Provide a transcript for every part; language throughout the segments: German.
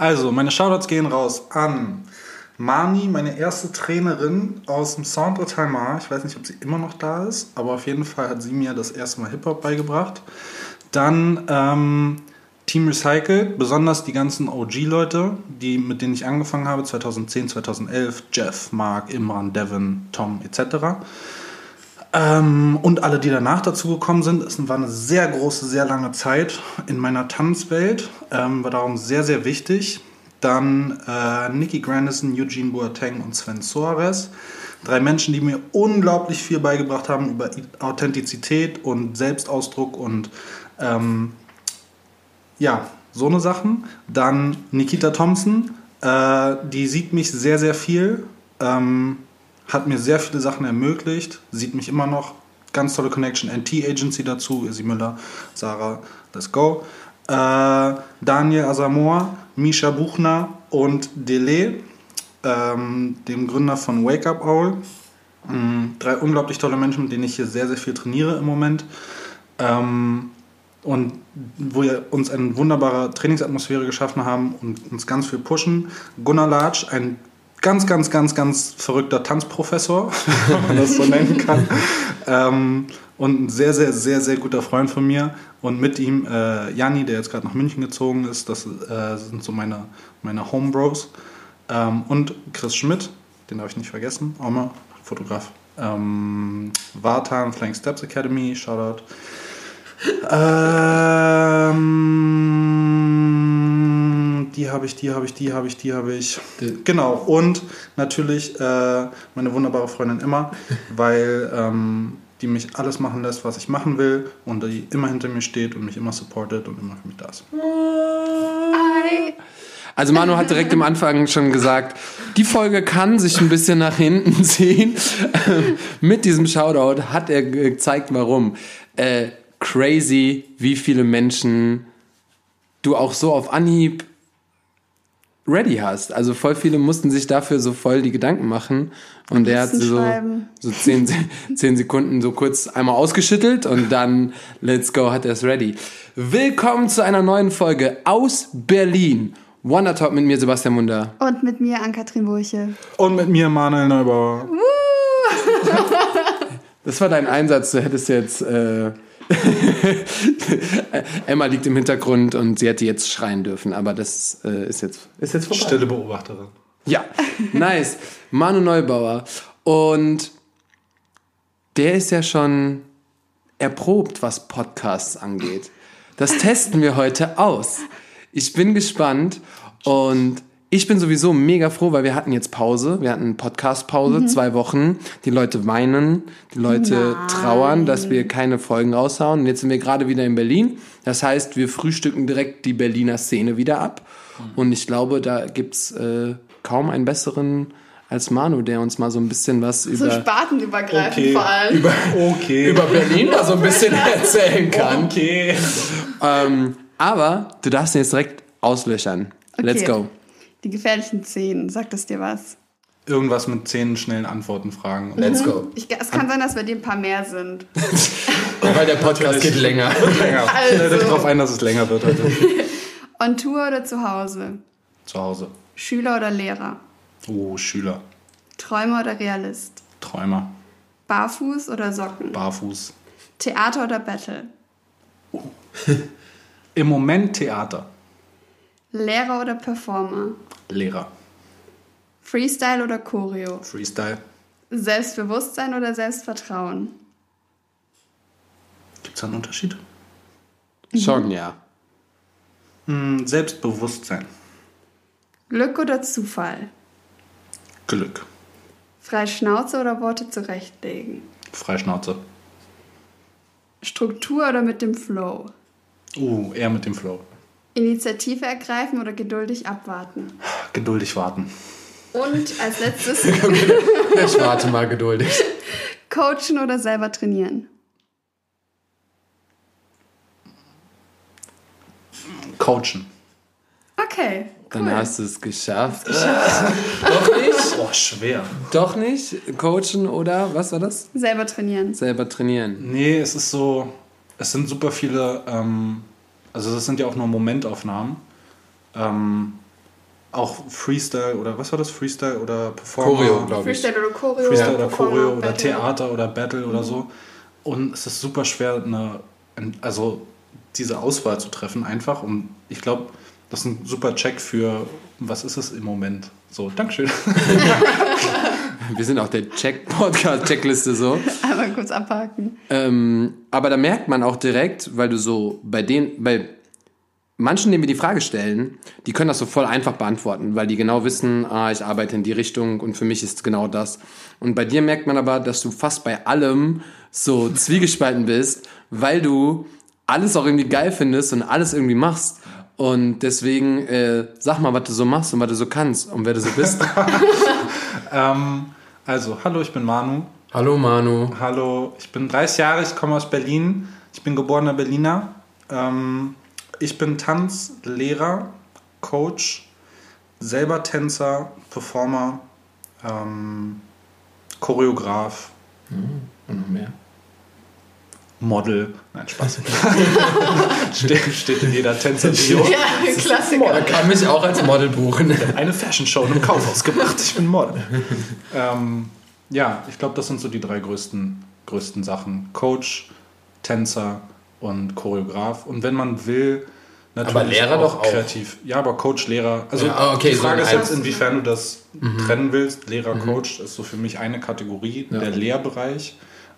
Also, meine Shoutouts gehen raus an Mani, meine erste Trainerin aus dem Centre Talmar. Ich weiß nicht, ob sie immer noch da ist, aber auf jeden Fall hat sie mir das erste Mal Hip-Hop beigebracht. Dann ähm, Team Recycle, besonders die ganzen OG-Leute, die, mit denen ich angefangen habe, 2010, 2011, Jeff, Mark, Imran, Devin, Tom etc. Ähm, und alle, die danach dazugekommen sind. Es war eine sehr große, sehr lange Zeit in meiner Tanzwelt, ähm, war darum sehr, sehr wichtig. Dann äh, Nicky Grandison, Eugene Boateng und Sven Soares. Drei Menschen, die mir unglaublich viel beigebracht haben über Authentizität und Selbstausdruck und ähm, ja, so eine Sachen. Dann Nikita Thompson, äh, die sieht mich sehr, sehr viel, ähm, hat mir sehr viele Sachen ermöglicht, sieht mich immer noch. Ganz tolle Connection, NT Agency dazu, Isi Müller, Sarah, let's go. Äh, Daniel Asamoah, Misha Buchner und Dele, ähm, dem Gründer von Wake Up Owl. Mhm, drei unglaublich tolle Menschen, mit denen ich hier sehr, sehr viel trainiere im Moment. Ähm, und wo wir uns eine wunderbare Trainingsatmosphäre geschaffen haben und uns ganz viel pushen. Gunnar Latsch, ein ganz, ganz, ganz, ganz verrückter Tanzprofessor, wenn man das so nennen kann. ähm, und ein sehr, sehr, sehr, sehr guter Freund von mir. Und mit ihm äh, Janni, der jetzt gerade nach München gezogen ist. Das äh, sind so meine, meine Homebros. Ähm, und Chris Schmidt, den darf ich nicht vergessen, auch mal Fotograf. Ähm, Vartan Flying Steps Academy, Shoutout. Ähm, die habe ich, die habe ich, die habe ich, die habe ich. Genau. Und natürlich äh, meine wunderbare Freundin Emma, weil ähm, die mich alles machen lässt, was ich machen will und die immer hinter mir steht und mich immer supportet und immer für mich da ist. Also Manu hat direkt am Anfang schon gesagt, die Folge kann sich ein bisschen nach hinten ziehen. Mit diesem Shoutout hat er gezeigt, warum. Äh, crazy, wie viele Menschen du auch so auf Anhieb ready hast. Also voll viele mussten sich dafür so voll die Gedanken machen. Und der hat so, so zehn, zehn Sekunden so kurz einmal ausgeschüttelt und dann let's go hat er es ready. Willkommen zu einer neuen Folge aus Berlin. Wonder Talk mit mir Sebastian Munder. Und mit mir Ann-Kathrin Burche. Und mit mir Manuel Neubauer. das war dein Einsatz. Du hättest jetzt... Äh, Emma liegt im Hintergrund und sie hätte jetzt schreien dürfen, aber das äh, ist jetzt ist jetzt vorbei. Stille Beobachterin. Ja, nice. Manu Neubauer und der ist ja schon erprobt, was Podcasts angeht. Das testen wir heute aus. Ich bin gespannt und ich bin sowieso mega froh, weil wir hatten jetzt Pause. Wir hatten Podcast-Pause, mhm. zwei Wochen. Die Leute weinen, die Leute Nein. trauern, dass wir keine Folgen raushauen. Und jetzt sind wir gerade wieder in Berlin. Das heißt, wir frühstücken direkt die Berliner Szene wieder ab. Mhm. Und ich glaube, da gibt's äh, kaum einen besseren als Manu, der uns mal so ein bisschen was über. So spartenübergreifend okay. vor allem. Über, okay. über Berlin mal so ein bisschen erzählen kann. Okay. Ähm, aber du darfst ihn jetzt direkt auslöchern. Okay. Let's go. Die gefährlichen Zehn, sagt das dir was? Irgendwas mit zehn schnellen Antworten fragen. Let's go. Ich, es kann sein, dass bei dir ein paar mehr sind. Weil der Podcast geht länger. länger. Also. Stellt euch darauf ein, dass es länger wird heute. On Tour oder zu Hause? Zu Hause. Schüler oder Lehrer? Oh, Schüler. Träumer oder Realist? Träumer. Barfuß oder Socken? Barfuß. Theater oder Battle? Oh. Im Moment Theater. Lehrer oder Performer? Lehrer. Freestyle oder Choreo? Freestyle. Selbstbewusstsein oder Selbstvertrauen? Gibt es da einen Unterschied? Schon, ja. Hm, Selbstbewusstsein. Glück oder Zufall? Glück. Freischnauze oder Worte zurechtlegen? Freischnauze. Struktur oder mit dem Flow? Uh, eher mit dem Flow. Initiative ergreifen oder geduldig abwarten? Geduldig warten. Und als letztes. ich warte mal geduldig. Coachen oder selber trainieren? Coachen. Okay. Cool. Dann hast du es geschafft. geschafft. Doch nicht? Boah, schwer. Doch nicht? Coachen oder was war das? Selber trainieren. Selber trainieren. Nee, es ist so, es sind super viele ähm, also das sind ja auch nur Momentaufnahmen. Ähm, auch Freestyle oder was war das? Freestyle oder Performer? Choreo, glaub ich. Freestyle oder Choreo. Freestyle oder Performer, Choreo oder Battle. Theater oder Battle oder so. Und es ist super schwer, eine, also diese Auswahl zu treffen einfach. Und ich glaube, das ist ein super Check für, was ist es im Moment? So, Dankeschön. Wir sind auch der Check-Podcast-Checkliste so. Einmal kurz abhaken. Ähm, aber da merkt man auch direkt, weil du so bei den, bei manchen, denen wir die Frage stellen, die können das so voll einfach beantworten, weil die genau wissen, ah, ich arbeite in die Richtung und für mich ist genau das. Und bei dir merkt man aber, dass du fast bei allem so zwiegespalten bist, weil du alles auch irgendwie geil findest und alles irgendwie machst. Und deswegen äh, sag mal, was du so machst und was du so kannst und wer du so bist. ähm, also, hallo, ich bin Manu. Hallo Manu. Hallo, ich bin 30 Jahre, ich komme aus Berlin. Ich bin geborener Berliner. Ähm, ich bin Tanzlehrer, Coach, selber Tänzer, Performer, ähm, Choreograf, Und noch mehr. Model. Nein, Spaß. steht, steht in jeder Tänzer-Bio. Ja, Klassiker. kann mich auch als Model buchen. Eine Fashion-Show im Kaufhaus gemacht. Ich bin Model. ähm, ja, ich glaube, das sind so die drei größten, größten Sachen. Coach, Tänzer und Choreograf. Und wenn man will, natürlich Aber Lehrer doch auch. kreativ. Ja, aber Coach, Lehrer. Also Ja, okay, die Frage so ist jetzt, inwiefern du das trennen willst. Lehrer, Coach ist so für mich eine Kategorie. Der Lehrbereich,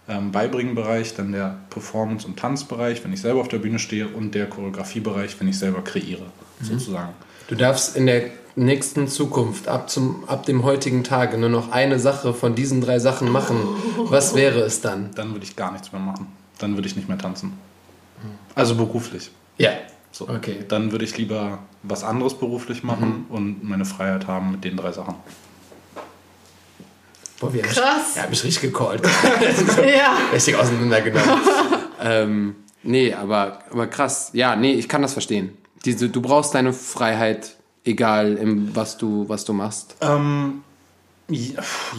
ähm, Beibringenbereich, dann der Performance- und Tanzbereich, wenn ich selber auf der Bühne stehe und der Choreografiebereich, wenn ich selber kreiere, sozusagen. Du darfst in der nächsten Zukunft, ab, zum, ab dem heutigen Tage, nur noch eine Sache von diesen drei Sachen machen. Was wäre es dann? dann würde ich gar nichts mehr machen. Dann würde ich nicht mehr tanzen. Also beruflich. Ja. So. Okay. Dann würde ich lieber was anderes beruflich machen und meine Freiheit haben mit den drei Sachen. Boah, wir Krass. Er hat mich richtig gecallt. Ja. richtig auseinandergenommen. ähm, nee, aber, aber krass. Ja, nee, ich kann das verstehen. Diese, du brauchst deine Freiheit, egal im, was, du, was du machst. Ähm,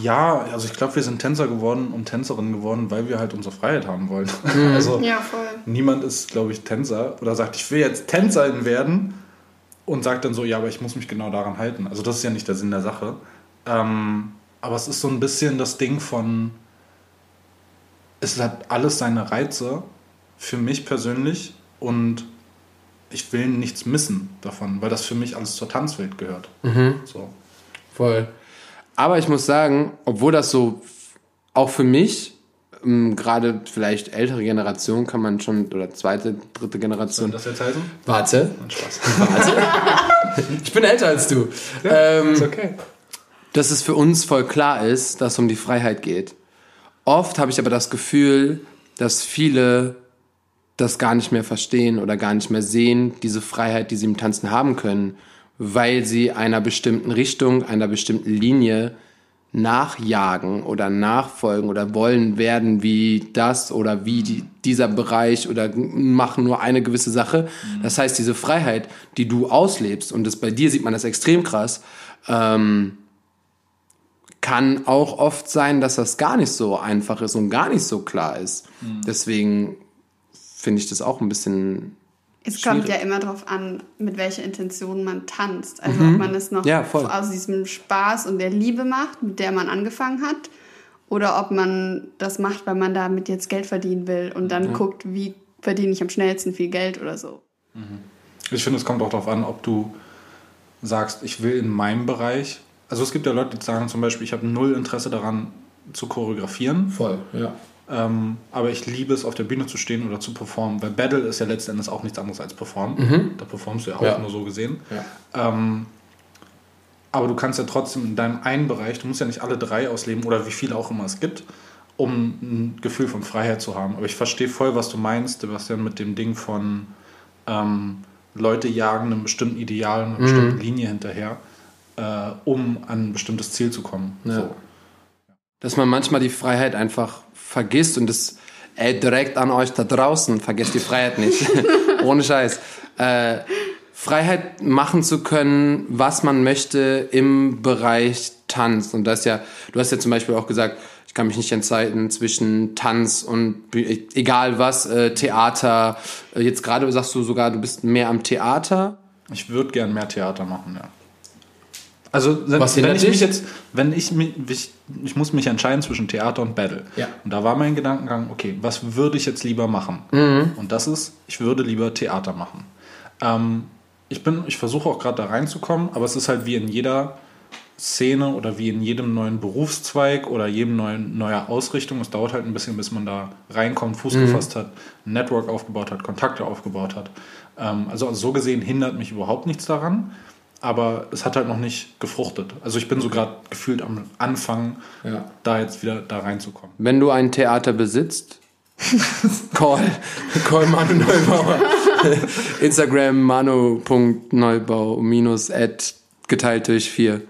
ja, also ich glaube, wir sind Tänzer geworden und Tänzerinnen geworden, weil wir halt unsere Freiheit haben wollen. Also Ja, voll. niemand ist, glaube ich, Tänzer oder sagt, ich will jetzt Tänzerin werden und sagt dann so, ja, aber ich muss mich genau daran halten. Also das ist ja nicht der Sinn der Sache. Ähm, aber es ist so ein bisschen das Ding von, es hat alles seine Reize für mich persönlich und ich will nichts missen davon, weil das für mich alles zur Tanzwelt gehört. So. Voll. Aber ich muss sagen, obwohl das so auch für mich, ähm, gerade vielleicht ältere Generation kann man schon, oder zweite, dritte Soll Generation. das jetzt heißen? Warte, Nein, Spaß. ich bin älter als du. ist ähm, okay. Dass es für uns voll klar ist, dass es um die Freiheit geht. Oft habe ich aber das Gefühl, dass viele das gar nicht mehr verstehen oder gar nicht mehr sehen, diese Freiheit, die sie im Tanzen haben können, weil sie einer bestimmten Richtung, einer bestimmten Linie nachjagen oder nachfolgen oder wollen werden wie das oder wie die, dieser Bereich oder machen nur eine gewisse Sache. Das heißt, diese Freiheit, die du auslebst, und das bei dir sieht man das extrem krass, ähm, kann auch oft sein, dass das gar nicht so einfach ist und gar nicht so klar ist. Deswegen finde ich das auch ein bisschen. Es kommt Schwierig. ja immer darauf an, mit welcher Intention man tanzt. Also ob man es noch Mhm. Ja, aus diesem Spaß und der Liebe macht, mit der man angefangen hat, oder ob man das macht, weil man damit jetzt Geld verdienen will und dann guckt, wie verdiene ich am schnellsten viel Geld oder so. Ich finde, es kommt auch darauf an, ob du sagst, ich will in meinem Bereich. Also es gibt ja Leute, die sagen zum Beispiel, ich habe null Interesse daran zu choreografieren, Voll, ja. ähm, aber ich liebe es, auf der Bühne zu stehen oder zu performen, weil Battle ist ja letzten Endes auch nichts anderes als performen. Da performst du ja auch Ja. nur so gesehen. Ja. Ähm, aber du kannst ja trotzdem in deinem einen Bereich, du musst ja nicht alle drei ausleben oder wie viele auch immer es gibt, um ein Gefühl von Freiheit zu haben. Aber ich verstehe voll, was du meinst, Sebastian, mit dem Ding von ähm, Leute jagen einem bestimmten Ideal, einer bestimmten Linie hinterher, äh, um an ein bestimmtes Ziel zu kommen. So. Dass man manchmal die Freiheit einfach vergisst und das ey, direkt an euch da draußen, vergesst die Freiheit nicht. Ohne Scheiß. Äh, Freiheit machen zu können, was man möchte im Bereich Tanz. Und das ja, du hast ja zum Beispiel auch gesagt, ich kann mich nicht entscheiden zwischen Tanz und Bü- egal was, äh, Theater. Äh, Jetzt gerade sagst du sogar, du bist mehr am Theater. Ich würde gern mehr Theater machen, ja. Also wenn, wenn ich mich jetzt, wenn ich mich, ich, ich muss mich entscheiden zwischen Theater und Battle. Ja. Und da war mein Gedankengang, okay, was würde ich jetzt lieber machen? Mhm. Und das ist, ich würde lieber Theater machen. Ähm, ich bin, ich versuche auch gerade da reinzukommen, aber es ist halt wie in jeder Szene oder wie in jedem neuen Berufszweig oder jedem neuen neuer Ausrichtung. Es dauert halt ein bisschen, bis man da reinkommt, Fuß gefasst hat, ein Network aufgebaut hat, Kontakte aufgebaut hat. Ähm, also so gesehen hindert mich überhaupt nichts daran, aber es hat halt noch nicht gefruchtet. Also ich bin so gerade gefühlt am Anfang, Ja. da jetzt wieder da reinzukommen. Wenn du ein Theater besitzt, call, call Manu Neubauer. Instagram manu.neubau minus at geteilt durch vier.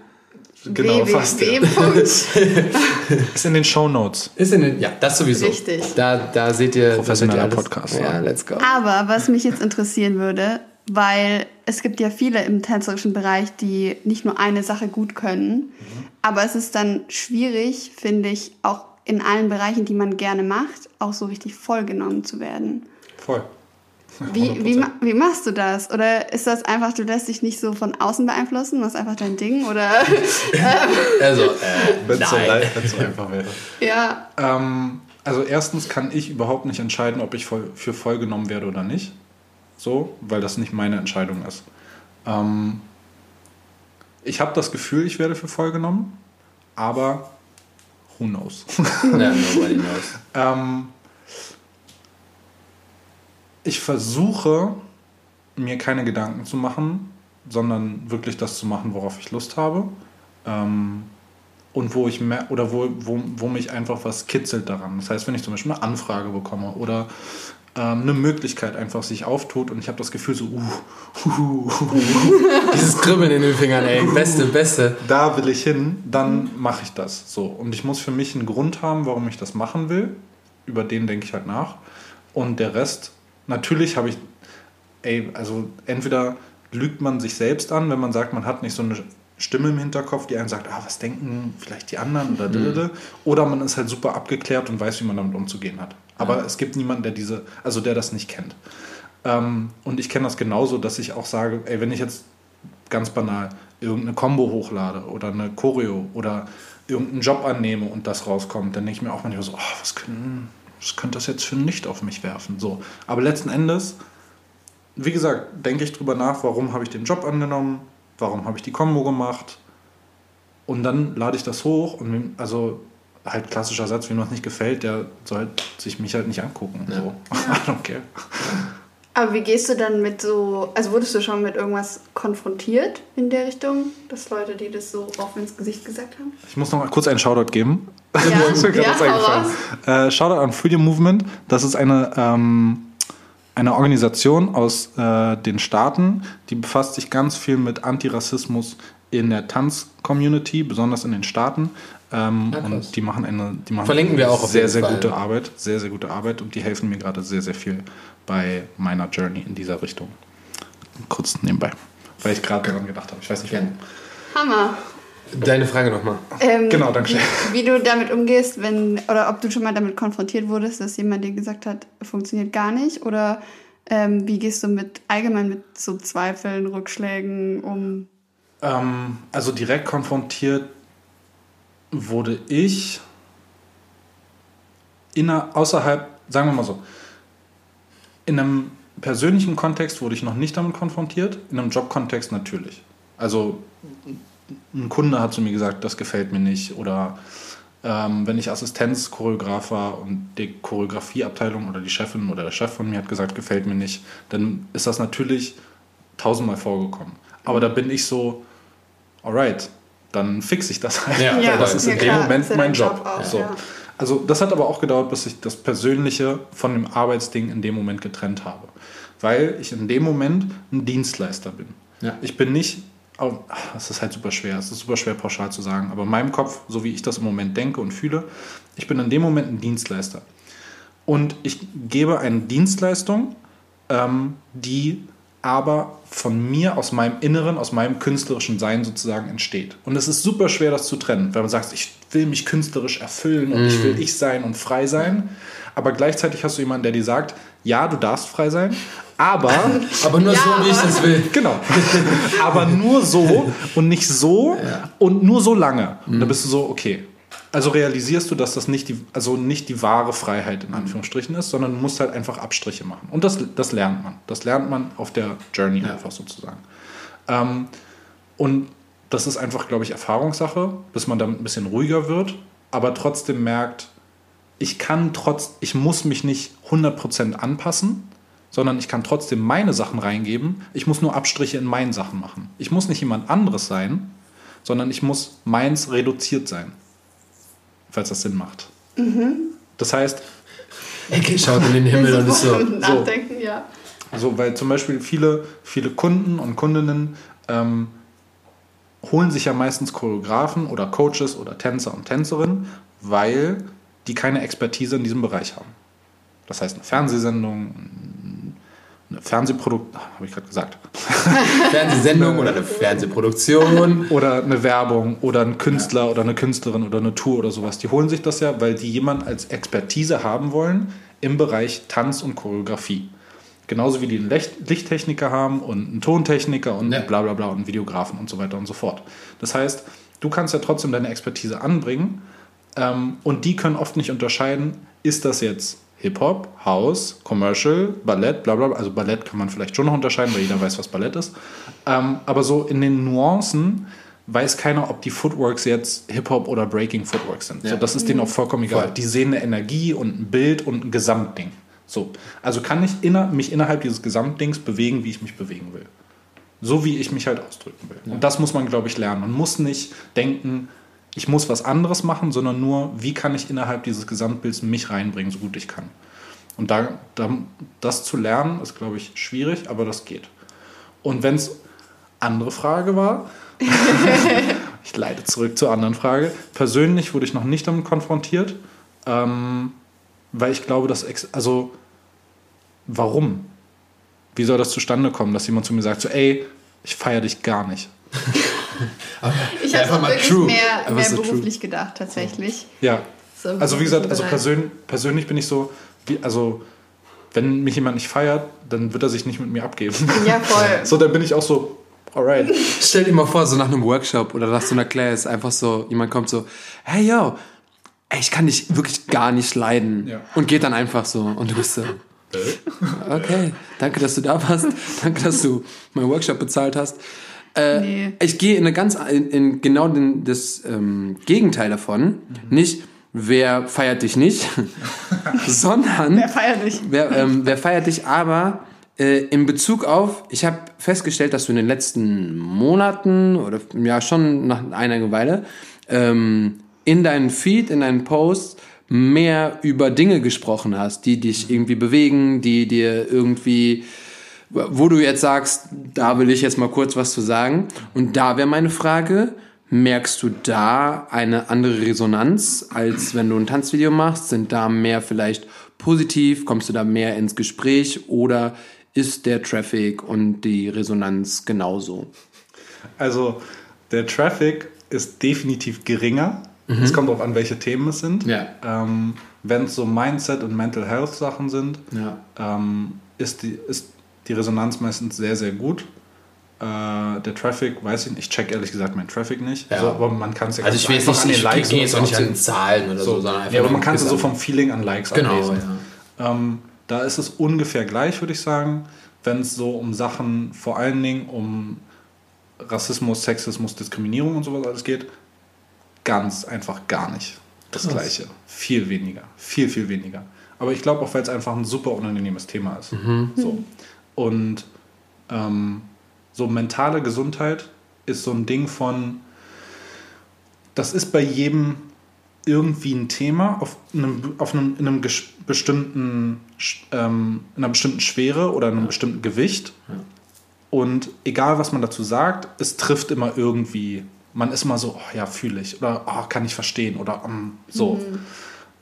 Genau, fast, ja. Ist in den Show Notes. Ist in den, ja, das sowieso. Richtig. Da, da seht ihr. Professioneller Podcast, Ja, ja. let's go. Aber was mich jetzt interessieren würde, weil es gibt ja viele im tänzerischen Bereich, die nicht nur eine Sache gut können, aber es ist dann schwierig, finde ich, auch in allen Bereichen, die man gerne macht, auch so richtig vollgenommen zu werden. Voll. Wie, wie, wie machst du das? Oder ist das einfach, du lässt dich nicht so von außen beeinflussen, das ist einfach dein Ding? Oder Also, äh, Wenn es so, so einfach wäre. ja, Ähm, also erstens kann ich überhaupt nicht entscheiden, ob ich voll, für voll genommen werde oder nicht. So, weil das nicht meine Entscheidung ist. Ähm, ich habe das Gefühl, ich werde für voll genommen, aber who knows? Ja, nobody knows. ähm, ich versuche, mir keine Gedanken zu machen, sondern wirklich das zu machen, worauf ich Lust habe. Ähm, und wo ich mer oder wo, wo, wo mich einfach was kitzelt daran. Das heißt, wenn ich zum Beispiel eine Anfrage bekomme oder ähm, eine Möglichkeit einfach sich auftut und ich habe das Gefühl so, uh, uh, uh, Dieses Kribbeln in den Fingern, ey. Beste, beste. da will ich hin, dann mache ich das so. Und ich muss für mich einen Grund haben, warum ich das machen will. Über den denke ich halt nach. Und der Rest, natürlich habe ich, ey, also entweder lügt man sich selbst an, wenn man sagt, man hat nicht so eine Stimme im Hinterkopf, die einem sagt, ah, was denken vielleicht die anderen oder mhm. oder man ist halt super abgeklärt und weiß, wie man damit umzugehen hat. Aber es gibt niemanden, der diese, also der das nicht kennt. Ähm, und ich kenne das genauso, dass ich auch sage, ey, wenn ich jetzt ganz banal irgendeine Combo hochlade oder eine Choreo oder irgendeinen Job annehme und das rauskommt, dann denke ich mir auch manchmal so, oh, was, können, was könnte das jetzt für ein Licht auf mich werfen? So. Aber letzten Endes, wie gesagt, denke ich drüber nach, warum habe ich den Job angenommen, warum habe ich die Combo gemacht und dann lade ich das hoch und also halt klassischer Satz, wem das nicht gefällt, der soll sich mich halt nicht angucken. So. I don't care. Aber wie gehst du dann mit so, also wurdest du schon mit irgendwas konfrontiert in der Richtung, dass Leute, die das so offen ins Gesicht gesagt haben? Ich muss noch mal kurz einen Shoutout geben. Ja, Das ist mir gerade ja, eingefallen. Äh, Shoutout an Freedom Movement. Das ist eine, ähm, eine Organisation aus äh, den Staaten, die befasst sich ganz viel mit Antirassismus in der Tanz-Community, besonders in den Staaten. Ähm, Ah, krass. und die machen eine die machen Verlinken wir auch auf sehr, sehr Fall. gute Arbeit. Sehr, sehr gute Arbeit und die helfen mir gerade sehr, sehr viel bei meiner Journey in dieser Richtung. Kurz nebenbei. Weil ich gerade daran gedacht habe. Ich weiß nicht, warum. Hammer. Deine Frage nochmal. Ähm, Genau, danke schön. Wie, wie du damit umgehst, wenn, oder ob du schon mal damit konfrontiert wurdest, dass jemand dir gesagt hat, funktioniert gar nicht, oder ähm, wie gehst du mit allgemein mit so Zweifeln, Rückschlägen um? Ähm, also direkt konfrontiert wurde ich inner, außerhalb, sagen wir mal so, in einem persönlichen Kontext wurde ich noch nicht damit konfrontiert, in einem Jobkontext natürlich. Also ein Kunde hat zu mir gesagt, das gefällt mir nicht oder ähm, wenn ich Assistenzchoreograf war und die Choreografieabteilung oder die Chefin oder der Chef von mir hat gesagt, gefällt mir nicht, dann ist das natürlich tausendmal vorgekommen. Aber da bin ich so, alright, dann fixe ich das halt. Ja, Ja, das ist ja, in klar, dem Moment mein Job. Job auch, so. ja. Also das hat aber auch gedauert, bis ich das Persönliche von dem Arbeitsding in dem Moment getrennt habe. Weil ich in dem Moment ein Dienstleister bin. Ja. Ich bin nicht, oh, das ist halt super schwer, es ist super schwer pauschal zu sagen, aber in meinem Kopf, so wie ich das im Moment denke und fühle, ich bin in dem Moment ein Dienstleister. Und ich gebe eine Dienstleistung, ähm, die aber von mir, aus meinem Inneren, aus meinem künstlerischen Sein sozusagen entsteht. Und es ist super schwer, das zu trennen, weil man sagt, ich will mich künstlerisch erfüllen und ich will ich sein und frei sein. Aber gleichzeitig hast du jemanden, der dir sagt, ja, du darfst frei sein, aber Aber nur so, wie ich das will. Genau. Aber nur so und nicht so und nur so lange. Und dann bist du so, okay. Also realisierst du, dass das nicht die, also nicht die wahre Freiheit in Anführungsstrichen ist, sondern du musst halt einfach Abstriche machen. Und das, das lernt man. Das lernt man auf der Journey einfach sozusagen. Ähm, und das ist einfach, glaube ich, Erfahrungssache, bis man damit ein bisschen ruhiger wird, aber trotzdem merkt, ich kann trotz, ich muss mich nicht 100% anpassen, sondern ich kann trotzdem meine Sachen reingeben. Ich muss nur Abstriche in meinen Sachen machen. Ich muss nicht jemand anderes sein, sondern ich muss meins reduziert sein. Falls das Sinn macht. Das heißt, Ecke schaut in den Himmel und ist so. Nachdenken, ja. Also, weil zum Beispiel viele, viele Kunden und Kundinnen ähm, holen sich ja meistens Choreografen oder Coaches oder Tänzer und Tänzerinnen, weil die keine Expertise in diesem Bereich haben. Das heißt, eine Fernsehsendung, eine Fernsehprodukt, habe ich gerade gesagt, Fernsehsendung oder eine Fernsehproduktion. oder eine Werbung oder ein Künstler oder eine Künstlerin oder eine Tour oder sowas. Die holen sich das ja, weil die jemand als Expertise haben wollen im Bereich Tanz und Choreografie. Genauso wie die einen Licht- Lichttechniker haben und einen Tontechniker und Ja. bla bla bla und einen Videografen und so weiter und so fort. Das heißt, du kannst ja trotzdem deine Expertise anbringen ähm, und die können oft nicht unterscheiden, ist das jetzt Hip-Hop, House, Commercial, Ballett, bla bla. Also Ballett kann man vielleicht schon noch unterscheiden, weil jeder weiß, was Ballett ist. Ähm, aber so in den Nuancen weiß keiner, ob die Footworks jetzt Hip-Hop oder Breaking Footworks sind. So, Ja. das ist denen auch vollkommen egal. Voll. Die sehen eine Energie und ein Bild und ein Gesamtding. So. Also kann ich inner, mich innerhalb dieses Gesamtdings bewegen, wie ich mich bewegen will. So wie ich mich halt ausdrücken will. Und das muss man, glaube ich, lernen. Man muss nicht denken, ich muss was anderes machen, sondern nur, wie kann ich innerhalb dieses Gesamtbilds mich reinbringen, so gut ich kann. Und da, da, das zu lernen, ist, glaube ich, schwierig, aber das geht. Und wenn es andere Frage war, ich leite zurück zur anderen Frage. Persönlich wurde ich noch nicht damit konfrontiert, ähm, weil ich glaube, dass, also, warum? Wie soll das zustande kommen, dass jemand zu mir sagt, so, ey, ich feiere dich gar nicht? Ich habe einfach mal wirklich true. mehr, mehr so true. beruflich gedacht, tatsächlich. Ja. So im Also wie gesagt, also persön persönlich bin ich so, wie, also wenn mich jemand nicht feiert, dann wird er sich nicht mit mir abgeben. Ja, voll. So, dann bin ich auch so, alright. Stell dir mal vor, so nach einem Workshop oder nach so einer Class, einfach so, jemand kommt so, hey yo, ey, ich kann dich wirklich gar nicht leiden. Ja. Und geht dann einfach so. Und du bist so, okay, danke, dass du da warst. danke, dass du meinen Workshop bezahlt hast. Äh, Nee. Ich gehe in eine ganz, in, in genau den, das ähm, Gegenteil davon. Nicht, wer feiert dich nicht, sondern Wer feiert dich? wer, ähm, wer feiert dich, aber äh, in Bezug auf, ich habe festgestellt, dass du in den letzten Monaten oder ja schon nach einer Weile ähm, in deinen Feed, in deinen Posts mehr über Dinge gesprochen hast, die dich irgendwie bewegen, die dir irgendwie, wo du jetzt sagst, da will ich jetzt mal kurz was zu sagen. Und da wäre meine Frage, merkst du da eine andere Resonanz, als wenn du ein Tanzvideo machst? Sind da mehr vielleicht positiv? Kommst du da mehr ins Gespräch? Oder ist der Traffic und die Resonanz genauso? Also der Traffic ist definitiv geringer. Es kommt darauf an, welche Themen es sind. Ja. Ähm, Wenn es so Mindset und Mental Health Sachen sind, Ja. ähm, ist, die, ist die Resonanz meistens sehr, sehr gut. Äh, der Traffic, weiß ich nicht, ich check ehrlich gesagt meinen Traffic nicht. Ja. Also, aber man kann es ja Also ich einfach nicht, ich an den Likes gehe jetzt auch nicht an Zahlen oder so, so. sondern einfach Ja, aber man kann es so vom Feeling an Likes Genau, ablesen. ja. Ähm, da ist es ungefähr gleich, würde ich sagen, wenn es so um Sachen, vor allen Dingen um Rassismus, Sexismus, Diskriminierung und sowas alles geht. Ganz einfach gar nicht das Krass. Gleiche. Viel weniger. Viel, viel weniger. Aber ich glaube auch, weil es einfach ein super unangenehmes Thema ist. So. Und ähm, so mentale Gesundheit ist so ein Ding von, das ist bei jedem irgendwie ein Thema auf einem, auf einem, in einem bestimmten, ähm, in einer bestimmten Schwere oder einem bestimmten Gewicht. Und egal, was man dazu sagt, es trifft immer irgendwie. Man ist immer so, oh ja, fühle ich oder oh, kann ich verstehen oder mm, so.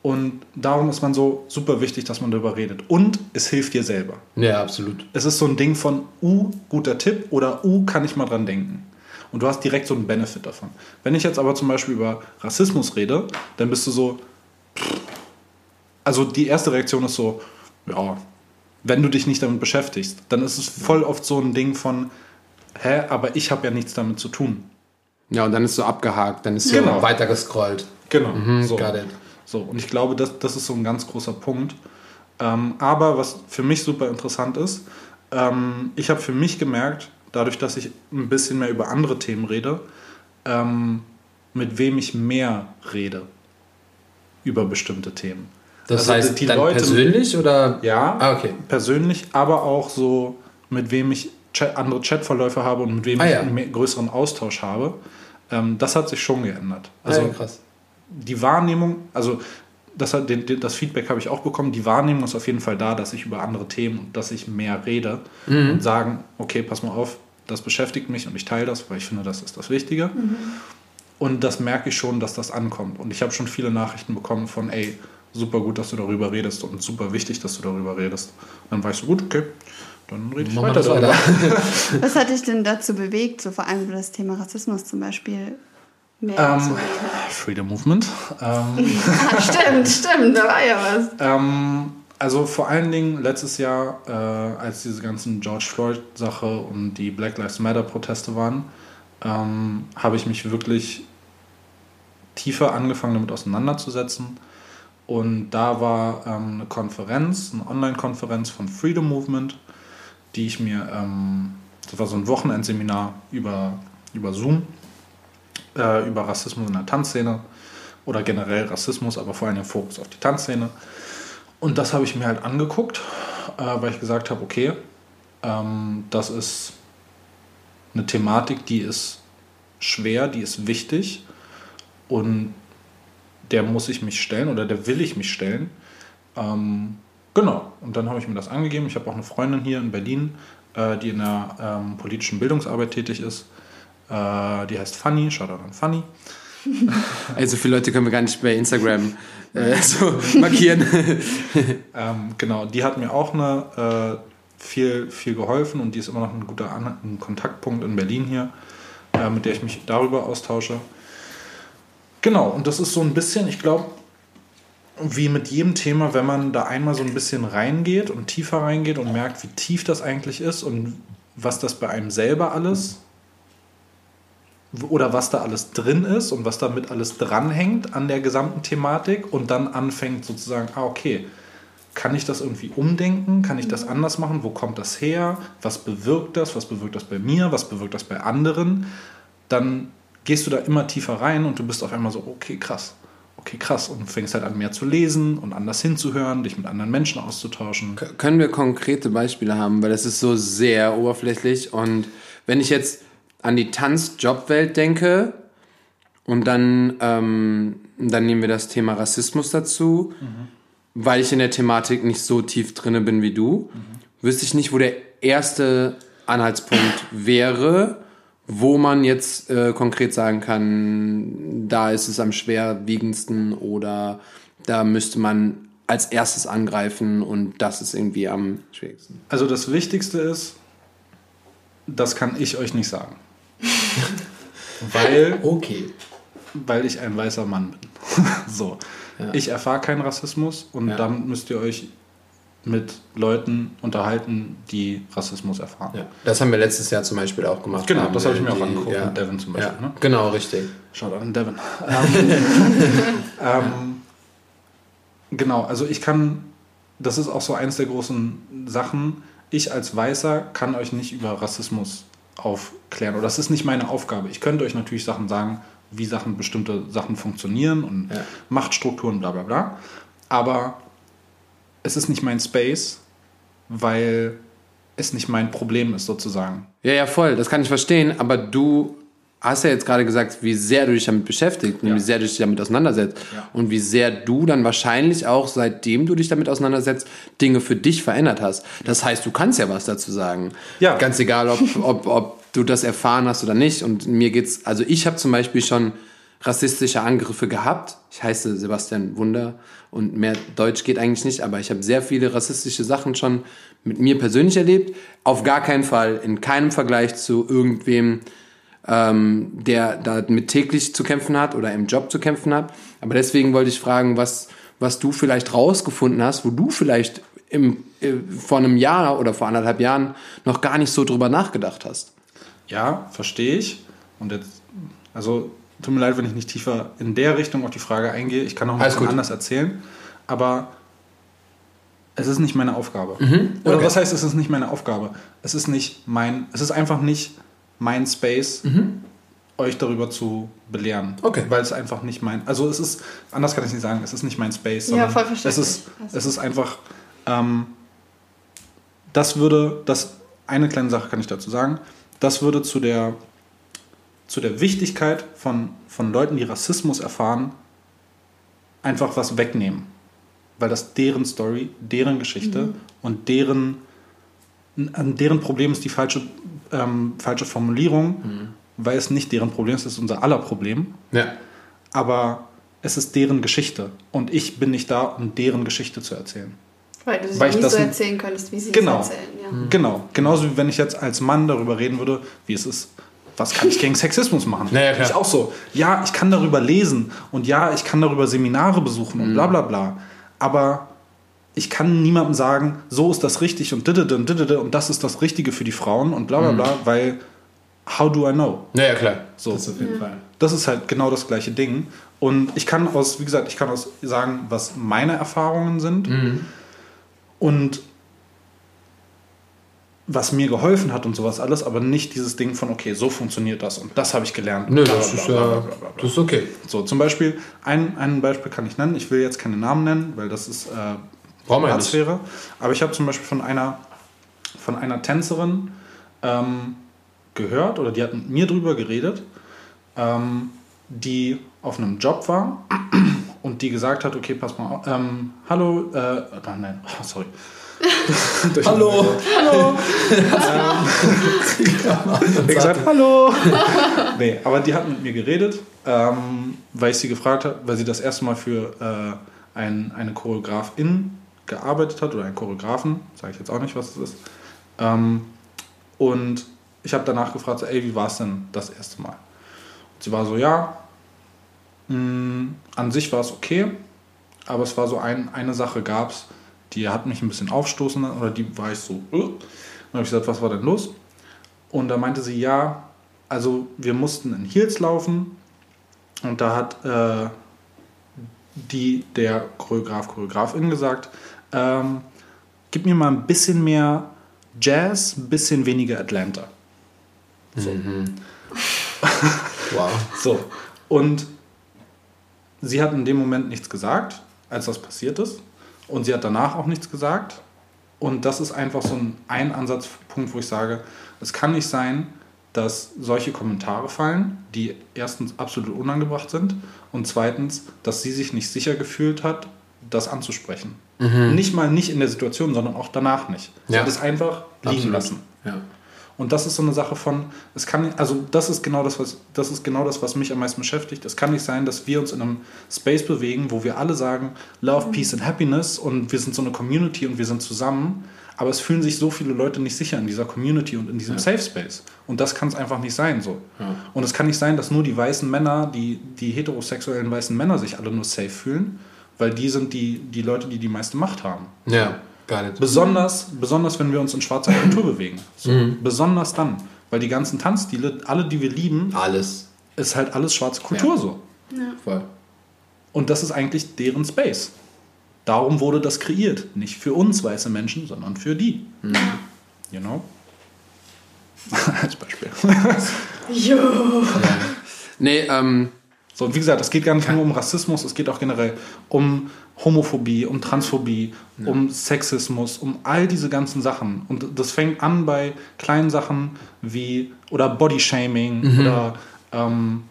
Und darum ist man so super wichtig, dass man darüber redet. Und es hilft dir selber. Ja, absolut. Es ist so ein Ding von, uh, guter Tipp oder uh, kann ich mal dran denken. und du hast direkt so einen Benefit davon. Wenn ich jetzt aber zum Beispiel über Rassismus rede, dann bist du so, also die erste Reaktion ist so, ja, wenn du dich nicht damit beschäftigst, dann ist es voll oft so ein Ding von, hä, aber ich habe ja nichts damit zu tun. Ja, und dann ist so abgehakt, dann ist so Genau. weiter gescrollt. Genau. Mhm, so. got it. So. Und ich glaube, das, das ist so ein ganz großer Punkt. Ähm, aber was für mich super interessant ist, ähm, ich habe für mich gemerkt, dadurch, dass ich ein bisschen mehr über andere Themen rede, ähm, mit wem ich mehr rede über bestimmte Themen. Das Also heißt, die dann Leute- persönlich oder? Ja, Ah, okay. persönlich, aber auch so, mit wem ich Chat, andere Chatverläufe habe und mit wem Ah, ich ja. einen mehr, größeren Austausch habe. Ähm, das hat sich schon geändert. Also Also krass. Die Wahrnehmung, also das, hat, das Feedback habe ich auch bekommen, die Wahrnehmung ist auf jeden Fall da, dass ich über andere Themen und dass ich mehr rede Mhm. und sagen, okay, pass mal auf, das beschäftigt mich und ich teile das, weil ich finde, das ist das Wichtige. Und das merke ich schon, dass das ankommt. Und ich habe schon viele Nachrichten bekommen von, ey, super gut, dass du darüber redest und super wichtig, dass du darüber redest. Und dann war ich so, gut, okay, dann rede ich wir weiter darüber. weiter. Was hat dich denn dazu bewegt, so vor allem über das Thema Rassismus zum Beispiel mehr Ähm? Freedom Movement. Ähm, Ah, stimmt, stimmt, da war ja was. Ähm, also vor allen Dingen letztes Jahr, äh, als diese ganzen George Floyd-Sache und die Black Lives Matter-Proteste waren, ähm, habe ich mich wirklich tiefer angefangen damit auseinanderzusetzen. Und da war ähm, eine Konferenz, eine Online-Konferenz von Freedom Movement, die ich mir, ähm, das war so ein Wochenendseminar über, über Zoom, äh, über Rassismus in der Tanzszene oder generell Rassismus, aber vor allem den Fokus auf die Tanzszene. Und das habe ich mir halt angeguckt, äh, weil ich gesagt habe, okay, ähm, das ist eine Thematik, die ist schwer, die ist wichtig und der muss ich mich stellen oder der will ich mich stellen. Ähm, genau, und dann habe ich mir das angegeben. Ich habe auch eine Freundin hier in Berlin, äh, die in der ähm, politischen Bildungsarbeit tätig ist. Äh, die heißt Fanny, Shoutout an Fanny. Ey, so viele Leute können wir gar nicht bei Instagram äh, so markieren. Ähm, genau, die hat mir auch eine, äh, viel, viel geholfen und die ist immer noch ein guter An ein Kontaktpunkt in Berlin hier, äh, mit der ich mich darüber austausche. Genau, und das ist so ein bisschen, ich glaube, wie mit jedem Thema, wenn man da einmal so ein bisschen reingeht und tiefer reingeht und merkt, wie tief das eigentlich ist und was das bei einem selber alles oder was da alles drin ist und was damit alles dranhängt an der gesamten Thematik und dann anfängt sozusagen, ah, okay, kann ich das irgendwie umdenken? Kann ich das anders machen? Wo kommt das her? Was bewirkt das? Was bewirkt das bei mir? Was bewirkt das bei anderen? Dann gehst du da immer tiefer rein und du bist auf einmal so, okay, krass. Okay, krass. Und fängst halt an, mehr zu lesen und anders hinzuhören, dich mit anderen Menschen auszutauschen. Können wir konkrete Beispiele haben, weil das ist so sehr oberflächlich und wenn ich jetzt an die Tanz-Jobwelt denke und dann, ähm, dann nehmen wir das Thema Rassismus dazu, weil ich in der Thematik nicht so tief drinne bin wie du, wüsste ich nicht, wo der erste Anhaltspunkt wäre, wo man jetzt äh, konkret sagen kann, da ist es am schwerwiegendsten oder da müsste man als erstes angreifen und das ist irgendwie am schwierigsten. Also das Wichtigste ist, das kann ich euch nicht sagen. Weil Okay. weil ich ein weißer Mann bin. so. Ich erfahre keinen Rassismus und Ja. dann müsst ihr euch mit Leuten unterhalten, die Rassismus erfahren. Ja. Das haben wir letztes Jahr zum Beispiel auch gemacht. Genau, das habe ich mir auch die- angeguckt ja. mit Devin zum Beispiel. Ja. Ne? Genau, richtig. Schaut an Devin. ähm, genau, also ich kann, das ist auch so eins der großen Sachen, ich als Weißer kann euch nicht über Rassismus aufklären. Oder das ist nicht meine Aufgabe. Ich könnte euch natürlich Sachen sagen, wie Sachen, bestimmte Sachen funktionieren und Ja. Machtstrukturen, bla bla bla. Aber es ist nicht mein Space, weil es nicht mein Problem ist, sozusagen. Ja, ja, voll, das kann ich verstehen, aber du hast ja jetzt gerade gesagt, wie sehr du dich damit beschäftigst und Ja. wie sehr du dich damit auseinandersetzt Ja. und wie sehr du dann wahrscheinlich auch, seitdem du dich damit auseinandersetzt, Dinge für dich verändert hast. Das heißt, du kannst ja was dazu sagen. Ja. Ganz egal, ob, ob, ob du das erfahren hast oder nicht. Und mir geht's, also ich habe zum Beispiel schon rassistische Angriffe gehabt. Ich heiße Sebastian Wunder und mehr Deutsch geht eigentlich nicht, aber ich habe sehr viele rassistische Sachen schon mit mir persönlich erlebt. Auf gar keinen Fall, in keinem Vergleich zu irgendwem, ähm, der damit täglich zu kämpfen hat oder im Job zu kämpfen hat. Aber deswegen wollte ich fragen, was, was du vielleicht rausgefunden hast, wo du vielleicht im, äh, vor einem Jahr oder vor anderthalb Jahren noch gar nicht so drüber nachgedacht hast. Ja, verstehe ich. Und jetzt, also tut mir leid, wenn ich nicht tiefer in der Richtung auf die Frage eingehe. Ich kann auch ein bisschen anders erzählen. Aber es ist nicht meine Aufgabe. Mhm, Oder okay. was heißt, es ist nicht meine Aufgabe? Es ist nicht mein, es ist einfach nicht mein Space, euch darüber zu belehren. Mhm. Okay. Weil es einfach nicht mein, also es ist, anders kann ich nicht sagen, es ist nicht mein Space, Ja, sondern voll es ist, es ist einfach, ähm, das würde, das, eine kleine Sache kann ich dazu sagen, das würde zu der, zu der Wichtigkeit von, von Leuten, die Rassismus erfahren, einfach was wegnehmen. Weil das deren Story, deren Geschichte und deren, an deren Problem ist die falsche, ähm, falsche Formulierung, weil es nicht deren Problem ist, es ist unser aller Problem, Ja. aber es ist deren Geschichte und ich bin nicht da, um deren Geschichte zu erzählen. Weil du sie Weil ich nicht das so erzählen könntest, wie sie Genau. es erzählen. Ja. Genau, genauso wie wenn ich jetzt als Mann darüber reden würde, wie es ist, was kann ich gegen Sexismus machen? Ja, ja, klar. Ich auch so, ja, ich kann darüber lesen und ja, ich kann darüber Seminare besuchen Mhm. und bla bla bla, aber ich kann niemandem sagen, so ist das richtig und didede und didede und das ist das Richtige für die Frauen und bla bla bla, weil how do I know? Ja, ja, klar. So. Das auf jeden Fall. Das ist halt genau das gleiche Ding. Und ich kann aus, wie gesagt, ich kann aus sagen, was meine Erfahrungen sind und was mir geholfen hat und sowas alles, aber nicht dieses Ding von, okay, so funktioniert das und das habe ich gelernt. Nö, Bla, das bla, ist ja, bla. das ist okay. So, zum Beispiel, ein, ein Beispiel kann ich nennen. Ich will jetzt keine Namen nennen, weil das ist äh, Brauchen wir. Privatsphäre. Aber ich habe zum Beispiel von einer, von einer Tänzerin ähm, gehört, oder die hat mit mir drüber geredet, ähm, die auf einem Job war und die gesagt hat, okay, pass mal auf, ähm, hallo, äh, oh nein, oh, sorry. Hallo. Hallo. Wie gesagt, hallo. nee, aber die hat mit mir geredet, ähm, weil ich sie gefragt habe, weil sie das erste Mal für äh, ein, eine Choreografin gearbeitet hat oder einen Choreografen, sage ich jetzt auch nicht, was es ist. Ähm, und ich habe danach gefragt, so, ey, wie war es denn das erste Mal? Und sie war so, ja, mh, an sich war es okay, aber es war so ein, eine Sache gab es, die hat mich ein bisschen aufstoßen oder die war ich so, äh. dann habe ich gesagt, was war denn los? Und da meinte sie, ja, also wir mussten in Heels laufen und da hat äh, die, der Choreograf, Choreografin gesagt, ähm, gib mir mal ein bisschen mehr Jazz, ein bisschen weniger Atlanta. Wow. So, und sie hat in dem Moment nichts gesagt, als das passiert ist. Und sie hat danach auch nichts gesagt. Und das ist einfach so ein, ein Ansatzpunkt, wo ich sage, es kann nicht sein, dass solche Kommentare fallen, die erstens absolut unangebracht sind und zweitens, dass sie sich nicht sicher gefühlt hat, das anzusprechen. Nicht mal nicht in der Situation, sondern auch danach nicht. Sie Ja. hat es einfach liegen Absolut. lassen. Ja. Und das ist so eine Sache von, es kann, also das ist genau das, was, das ist genau das, was mich am meisten beschäftigt. Es kann nicht sein, dass wir uns in einem Space bewegen, wo wir alle sagen, Love, Peace and Happiness und wir sind so eine Community und wir sind zusammen. Aber es fühlen sich so viele Leute nicht sicher in dieser Community und in diesem Safe Space. Und das kann es einfach nicht sein so. Und es kann nicht sein, dass nur die weißen Männer, die, die heterosexuellen weißen Männer sich alle nur safe fühlen, weil die sind die, die Leute, die die meiste Macht haben. Ja, gar nicht. Besonders, besonders wenn wir uns in schwarzer Kultur bewegen. So, Besonders dann. Weil die ganzen Tanzstile, alle, die wir lieben, Alles. ist halt alles schwarze Kultur Ja. so. Voll. Und das ist eigentlich deren Space. Darum wurde das kreiert. Nicht für uns weiße Menschen, sondern für die. You know? Als Beispiel. Nee, ähm, So, und wie gesagt, es geht gar nicht nur um Rassismus, es geht auch generell um Homophobie, um Transphobie, um Sexismus, um all diese ganzen Sachen. Und das fängt an bei kleinen Sachen wie oder Bodyshaming oder ähm,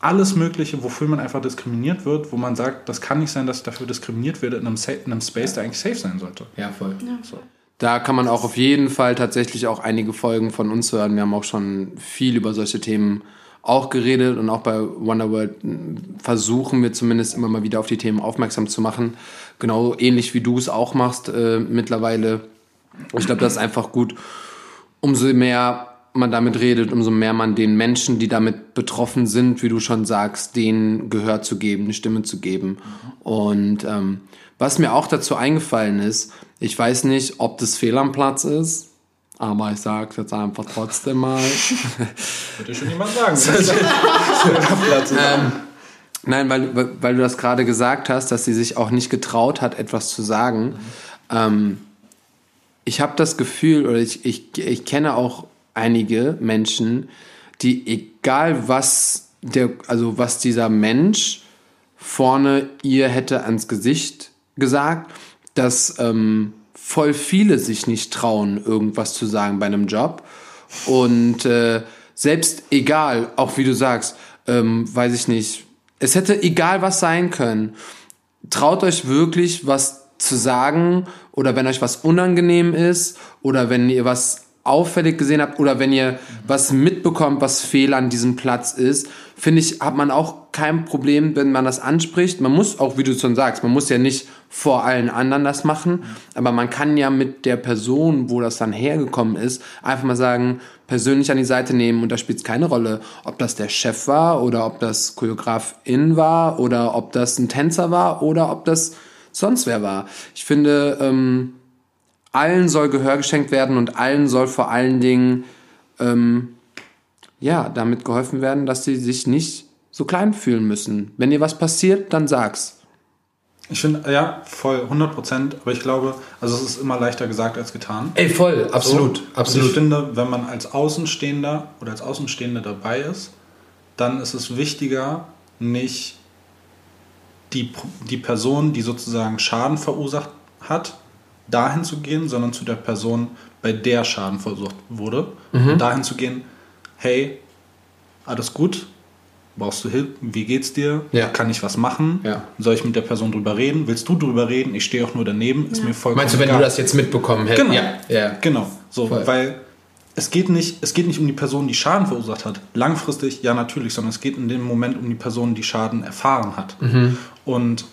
alles Mögliche, wofür man einfach diskriminiert wird, wo man sagt, das kann nicht sein, dass ich dafür diskriminiert werde in einem, Sa in einem Space, der eigentlich safe sein sollte. ja, voll. So. Da kann man auch auf jeden Fall tatsächlich auch einige Folgen von uns hören. Wir haben auch schon viel über solche Themen auch geredet und auch bei Wonderworld mh, versuchen wir zumindest immer mal wieder auf die Themen aufmerksam zu machen. Genau ähnlich wie du es auch machst äh, mittlerweile. Ich glaube, das ist einfach gut. Umso mehr man damit redet, umso mehr man den Menschen, die damit betroffen sind, wie du schon sagst, denen Gehör zu geben, eine Stimme zu geben. Und ähm, was mir auch dazu eingefallen ist, ich weiß nicht, ob das fehl am Platz ist, aber ich sage jetzt einfach trotzdem mal. Würde schon jemand sagen. ähm, nein, weil, weil du das gerade gesagt hast, dass sie sich auch nicht getraut hat, etwas zu sagen. Mhm. Ähm, ich habe das Gefühl, oder ich, ich, ich kenne auch einige Menschen, die egal was der, also was dieser Mensch vorne ihr hätte ans Gesicht gesagt, dass ähm, voll viele sich nicht trauen, irgendwas zu sagen bei einem Job. Und äh, selbst egal, auch wie du sagst, ähm, weiß ich nicht, es hätte egal was sein können. Traut euch wirklich was zu sagen oder wenn euch was unangenehm ist oder wenn ihr was auffällig gesehen habt oder wenn ihr was mitbekommt, was fehl an diesem Platz ist, finde ich, hat man auch kein Problem, wenn man das anspricht. Man muss auch, wie du schon sagst, man muss ja nicht vor allen anderen das machen, aber man kann ja mit der Person, wo das dann hergekommen ist, einfach mal sagen, persönlich an die Seite nehmen und da spielt es keine Rolle, ob das der Chef war oder ob das Choreografin war oder ob das ein Tänzer war oder ob das sonst wer war. Ich finde, ähm, allen soll Gehör geschenkt werden und allen soll vor allen Dingen ähm, ja damit geholfen werden, dass sie sich nicht so klein fühlen müssen. Wenn dir was passiert, dann sag's. Ich finde, ja, voll, 100 Prozent. Aber ich glaube, also es ist immer leichter gesagt als getan. Ey, voll, absolut, so. absolut. Und ich finde, wenn man als Außenstehender oder als Außenstehende dabei ist, dann ist es wichtiger, nicht die, die Person, die sozusagen Schaden verursacht hat, dahin zu gehen, sondern zu der Person, bei der Schaden verursacht wurde. Mhm. Und dahin zu gehen, hey, alles gut, brauchst du Hilfe, wie geht's dir, ja. kann ich was machen, ja. soll ich mit der Person drüber reden, willst du drüber reden, ich stehe auch nur daneben, ist mir vollkommen Meinst du, wenn egal. du das jetzt mitbekommen hättest? Genau, ja. ja. genau, so, Voll. weil es geht, nicht, es geht nicht um die Person, die Schaden verursacht hat, langfristig, ja natürlich, sondern es geht in dem Moment um die Person, die Schaden erfahren hat. Mhm. Und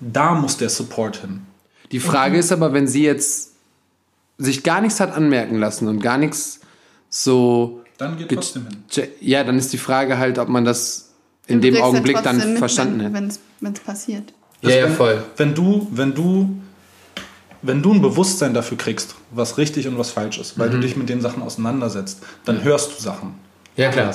da muss der Support hin. Die Frage mhm. ist aber, wenn sie jetzt sich gar nichts hat anmerken lassen und gar nichts so. Dann geht trotzdem hin. Ja, dann ist die Frage halt, ob man das in dem Augenblick dann mit, verstanden hat. Wenn es passiert. Ja, ja, voll. Wenn du, wenn du, wenn du ein Bewusstsein dafür kriegst, was richtig und was falsch ist, weil mhm. du dich mit den Sachen auseinandersetzt, dann hörst du Sachen. Ja, klar.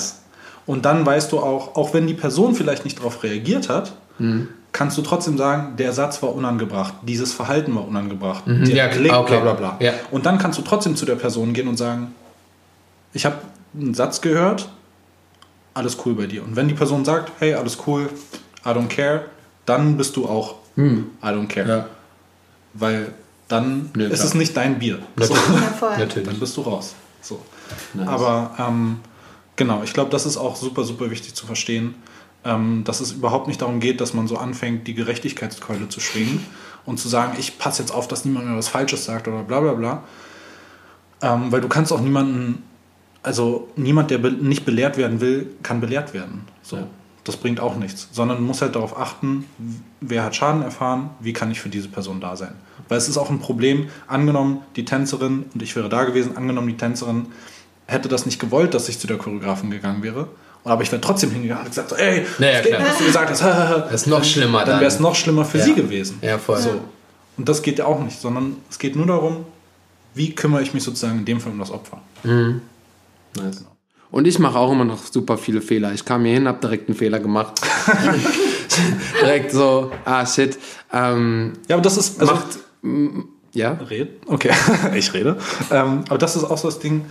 Und dann weißt du auch, auch wenn die Person vielleicht nicht darauf reagiert hat, mhm kannst du trotzdem sagen, der Satz war unangebracht, dieses Verhalten war unangebracht, mhm. der ja, Klick, okay. bla bla bla. Ja. Und dann kannst du trotzdem zu der Person gehen und sagen, ich habe einen Satz gehört, alles cool bei dir. Und wenn die Person sagt, hey, alles cool, I don't care, dann bist du auch hm. I don't care. Ja. Weil dann ja, ist es nicht dein Bier. So. Natürlich. Dann bist du raus. So. Nice. Aber ähm, genau, ich glaube, das ist auch super, super wichtig zu verstehen ähm, dass es überhaupt nicht darum geht, dass man so anfängt, die Gerechtigkeitskeule zu schwingen und zu sagen, ich passe jetzt auf, dass niemand mehr was Falsches sagt oder bla bla bla. Ähm, weil du kannst auch niemanden, also niemand, der be nicht belehrt werden will, kann belehrt werden. So. Ja. Das bringt auch nichts, sondern man muss halt darauf achten, wer hat Schaden erfahren, wie kann ich für diese Person da sein. Weil es ist auch ein Problem, angenommen die Tänzerin, und ich wäre da gewesen, angenommen die Tänzerin hätte das nicht gewollt, dass ich zu der Choreografin gegangen wäre aber ich wäre trotzdem hingegangen und gesagt, so, ey, naja, geht, was du gesagt hast. das ist noch schlimmer dann. Dann wäre es noch schlimmer für ja. sie gewesen. Ja, voll. So. Und das geht ja auch nicht, sondern es geht nur darum, wie kümmere ich mich sozusagen in dem Fall um das Opfer. Mhm. Nice. Und ich mache auch immer noch super viele Fehler. Ich kam hier hin, habe direkt einen Fehler gemacht. direkt so, ah shit. Ähm, ja, aber das ist. Also, macht, ja? Red? Okay, ich rede. Ähm, aber das ist auch so das Ding,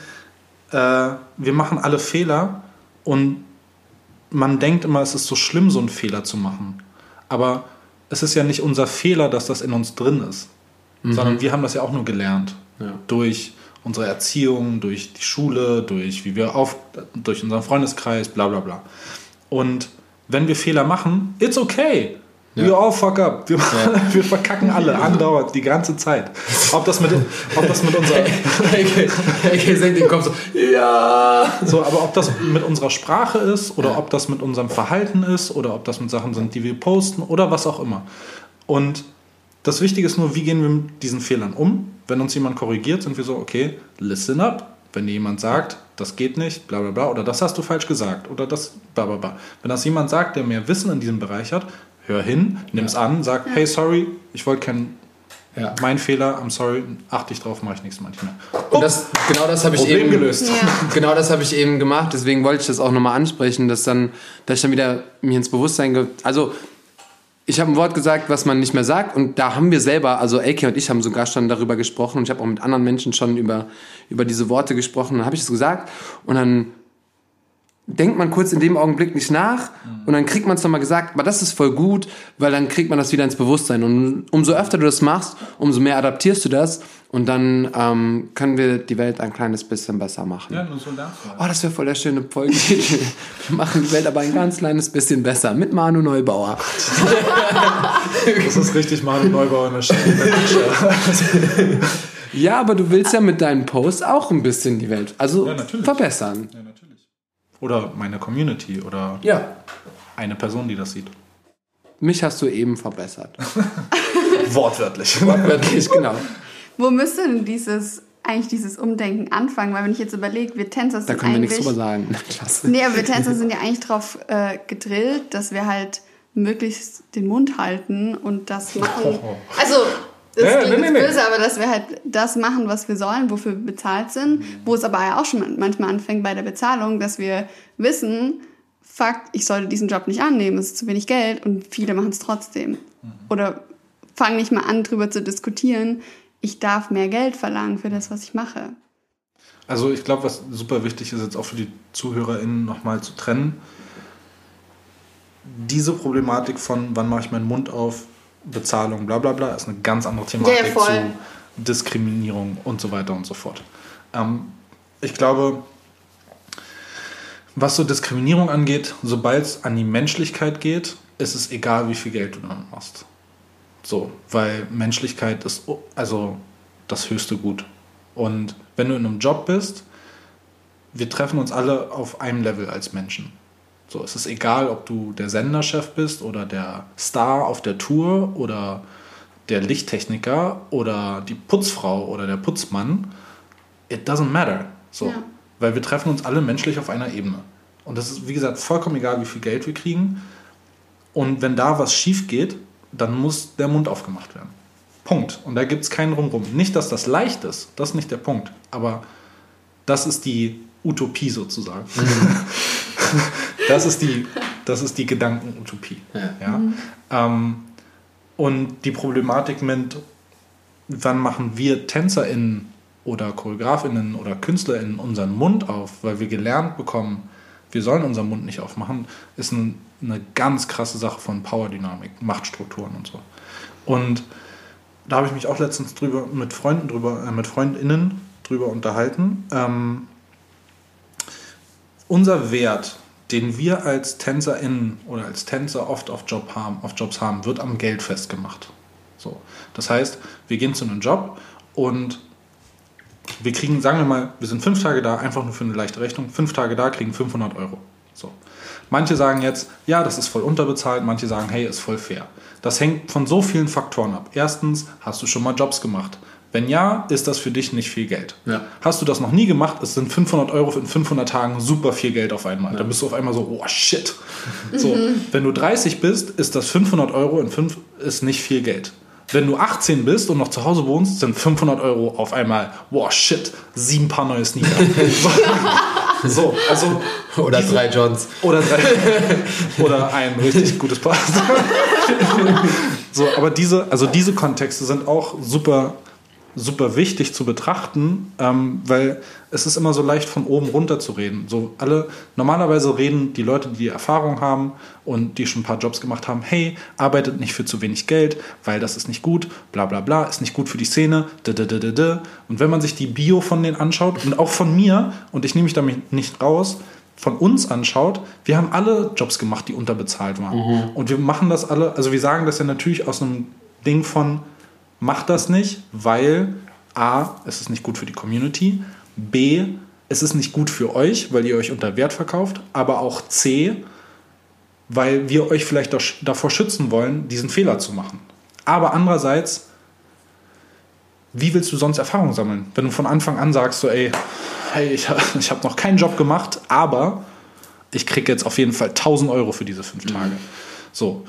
äh, wir machen alle Fehler und man denkt immer, es ist so schlimm, so einen Fehler zu machen. Aber es ist ja nicht unser Fehler, dass das in uns drin ist, mhm. sondern wir haben das ja auch nur gelernt. Ja. Durch unsere Erziehung, durch die Schule, durch wie wir auf, durch unseren Freundeskreis, bla bla bla. Und wenn wir Fehler machen, it's okay. Ja. We all fuck up. Wir, ja. wir verkacken alle, andauernd, die ganze Zeit. Ob das mit, ob das mit unserer. AK senkt den Kopf so, ja. So, aber ob das mit unserer Sprache ist oder ja. ob das mit unserem Verhalten ist oder ob das mit Sachen sind, die wir posten oder was auch immer. Und das Wichtige ist nur, wie gehen wir mit diesen Fehlern um? Wenn uns jemand korrigiert, sind wir so, okay, listen up. Wenn dir jemand sagt, das geht nicht, bla bla bla, oder das hast du falsch gesagt, oder das bla bla bla. Wenn das jemand sagt, der mehr Wissen in diesem Bereich hat, hör hin, nimm's an, sag, hey, sorry, ich wollte kein, Ja. mein Fehler, I'm sorry, achte ich drauf, mache ich nächstes Mal nicht mehr. Und das, genau das habe ich Problem eben gelöst. Ja. Genau das habe ich eben gemacht, deswegen wollte ich das auch nochmal ansprechen, dass dann, dass ich dann wieder mir ins Bewusstsein ge also ich habe ein Wort gesagt, was man nicht mehr sagt. Und da haben wir selber, also Elke und ich haben sogar schon darüber gesprochen. Und ich habe auch mit anderen Menschen schon über, über diese Worte gesprochen, dann habe ich es gesagt. Und dann denkt man kurz in dem Augenblick nicht nach. Und dann kriegt man es nochmal gesagt, aber das ist voll gut, weil dann kriegt man das wieder ins Bewusstsein. Und umso öfter du das machst, umso mehr adaptierst du das und dann ähm, können wir die Welt ein kleines bisschen besser machen. Ja, nur so. Oh, das wäre voll der schöne Folgentitel. Wir machen die Welt aber ein ganz kleines bisschen besser mit Manu Neubauer. Das ist richtig Manu Neubauer in der Stadt. Ja, aber du willst ja mit deinen Posts auch ein bisschen die Welt, also Ja, verbessern. Ja, natürlich. Oder meine Community oder Ja. eine Person, die das sieht. Mich hast du eben verbessert. Wortwörtlich. Wirklich, genau. Wo müsste denn dieses, eigentlich dieses Umdenken anfangen? Weil wenn ich jetzt überlege, wir Tänzer Da sind können wir eigentlich... nichts drüber sagen. Klasse. Nee, aber wir Tänzer sind ja eigentlich drauf äh, gedrillt, dass wir halt möglichst den Mund halten und das machen. Also, das Ja, klingt nee, nee, nee. böse, aber dass wir halt das machen, was wir sollen, wofür wir bezahlt sind. Wo es aber ja auch schon manchmal anfängt bei der Bezahlung, dass wir wissen, fuck, ich sollte diesen Job nicht annehmen, es ist zu wenig Geld und viele machen es trotzdem. Oder fangen nicht mal an, drüber zu diskutieren, ich darf mehr Geld verlangen für das, was ich mache. Also ich glaube, was super wichtig ist, jetzt auch für die ZuhörerInnen nochmal zu trennen, diese Problematik von wann mache ich meinen Mund auf, Bezahlung, bla bla bla, ist eine ganz andere Thematik Ja, zu Diskriminierung und so weiter und so fort. Ähm, ich glaube, was so Diskriminierung angeht, sobald es an die Menschlichkeit geht, ist es egal, wie viel Geld du damit machst. So, weil Menschlichkeit ist also das höchste Gut. Und wenn du in einem Job bist, wir treffen uns alle auf einem Level als Menschen. So, es ist egal, ob du der Senderchef bist oder der Star auf der Tour oder der Lichttechniker oder die Putzfrau oder der Putzmann. It doesn't matter. So, Ja. weil wir treffen uns alle menschlich auf einer Ebene. Und das ist, wie gesagt, vollkommen egal, wie viel Geld wir kriegen. Und wenn da was schief geht, dann muss der Mund aufgemacht werden. Punkt. Und da gibt es keinen Rumrum. Nicht, dass das leicht ist, das ist nicht der Punkt. Aber das ist die Utopie sozusagen. das, ist die, das ist die Gedankenutopie. Ja. Ähm, und die Problematik mit, wann machen wir TänzerInnen oder ChoreografInnen oder KünstlerInnen unseren Mund auf, weil wir gelernt bekommen, wir sollen unseren Mund nicht aufmachen, ist ein, eine ganz krasse Sache von Powerdynamik, Machtstrukturen und so. Und da habe ich mich auch letztens drüber mit Freunden drüber, äh, mit FreundInnen drüber unterhalten. Ähm, unser Wert, den wir als TänzerInnen oder als Tänzer oft auf, Job haben, auf Jobs haben, wird am Geld festgemacht. So. Das heißt, wir gehen zu einem Job und wir kriegen, sagen wir mal, wir sind fünf Tage da, einfach nur für eine leichte Rechnung, fünf Tage da, kriegen 500 Euro. So. Manche sagen jetzt, ja, das ist voll unterbezahlt, manche sagen, hey, ist voll fair. Das hängt von so vielen Faktoren ab. Erstens, hast du schon mal Jobs gemacht? Wenn ja, ist das für dich nicht viel Geld. Ja. Hast du das noch nie gemacht, es sind 500 Euro in 500 Tagen super viel Geld auf einmal. Da bist du auf einmal so, oh shit. So, wenn du 30 bist, ist das 500 Euro in 5 ist nicht viel Geld. Wenn du 18 bist und noch zu Hause wohnst, sind 500 Euro auf einmal, wow, shit, sieben Paar neue Sneaker. so, also. Oder diese- drei Johns. Oder, drei, oder ein richtig gutes Paar. so, aber diese, also diese Kontexte sind auch super, super wichtig zu betrachten, ähm, weil es ist immer so leicht von oben runter zu reden. So alle, normalerweise reden die Leute, die die Erfahrung haben und die schon ein paar Jobs gemacht haben, hey, arbeitet nicht für zu wenig Geld, weil das ist nicht gut, bla bla bla, ist nicht gut für die Szene, d -d -d -d -d. Und wenn man sich die Bio von denen anschaut und auch von mir, und ich nehme mich damit nicht raus, von uns anschaut, wir haben alle Jobs gemacht, die unterbezahlt waren. Und wir machen das alle, also wir sagen das ja natürlich aus einem Ding von, macht das nicht, weil A, es ist nicht gut für die Community, B, es ist nicht gut für euch, weil ihr euch unter Wert verkauft, aber auch C, weil wir euch vielleicht davor schützen wollen, diesen Fehler zu machen. Aber andererseits, wie willst du sonst Erfahrung sammeln? Wenn du von Anfang an sagst, so, ey, hey, ich, ich habe noch keinen Job gemacht, aber ich kriege jetzt auf jeden Fall 1000 Euro für diese fünf Tage. So.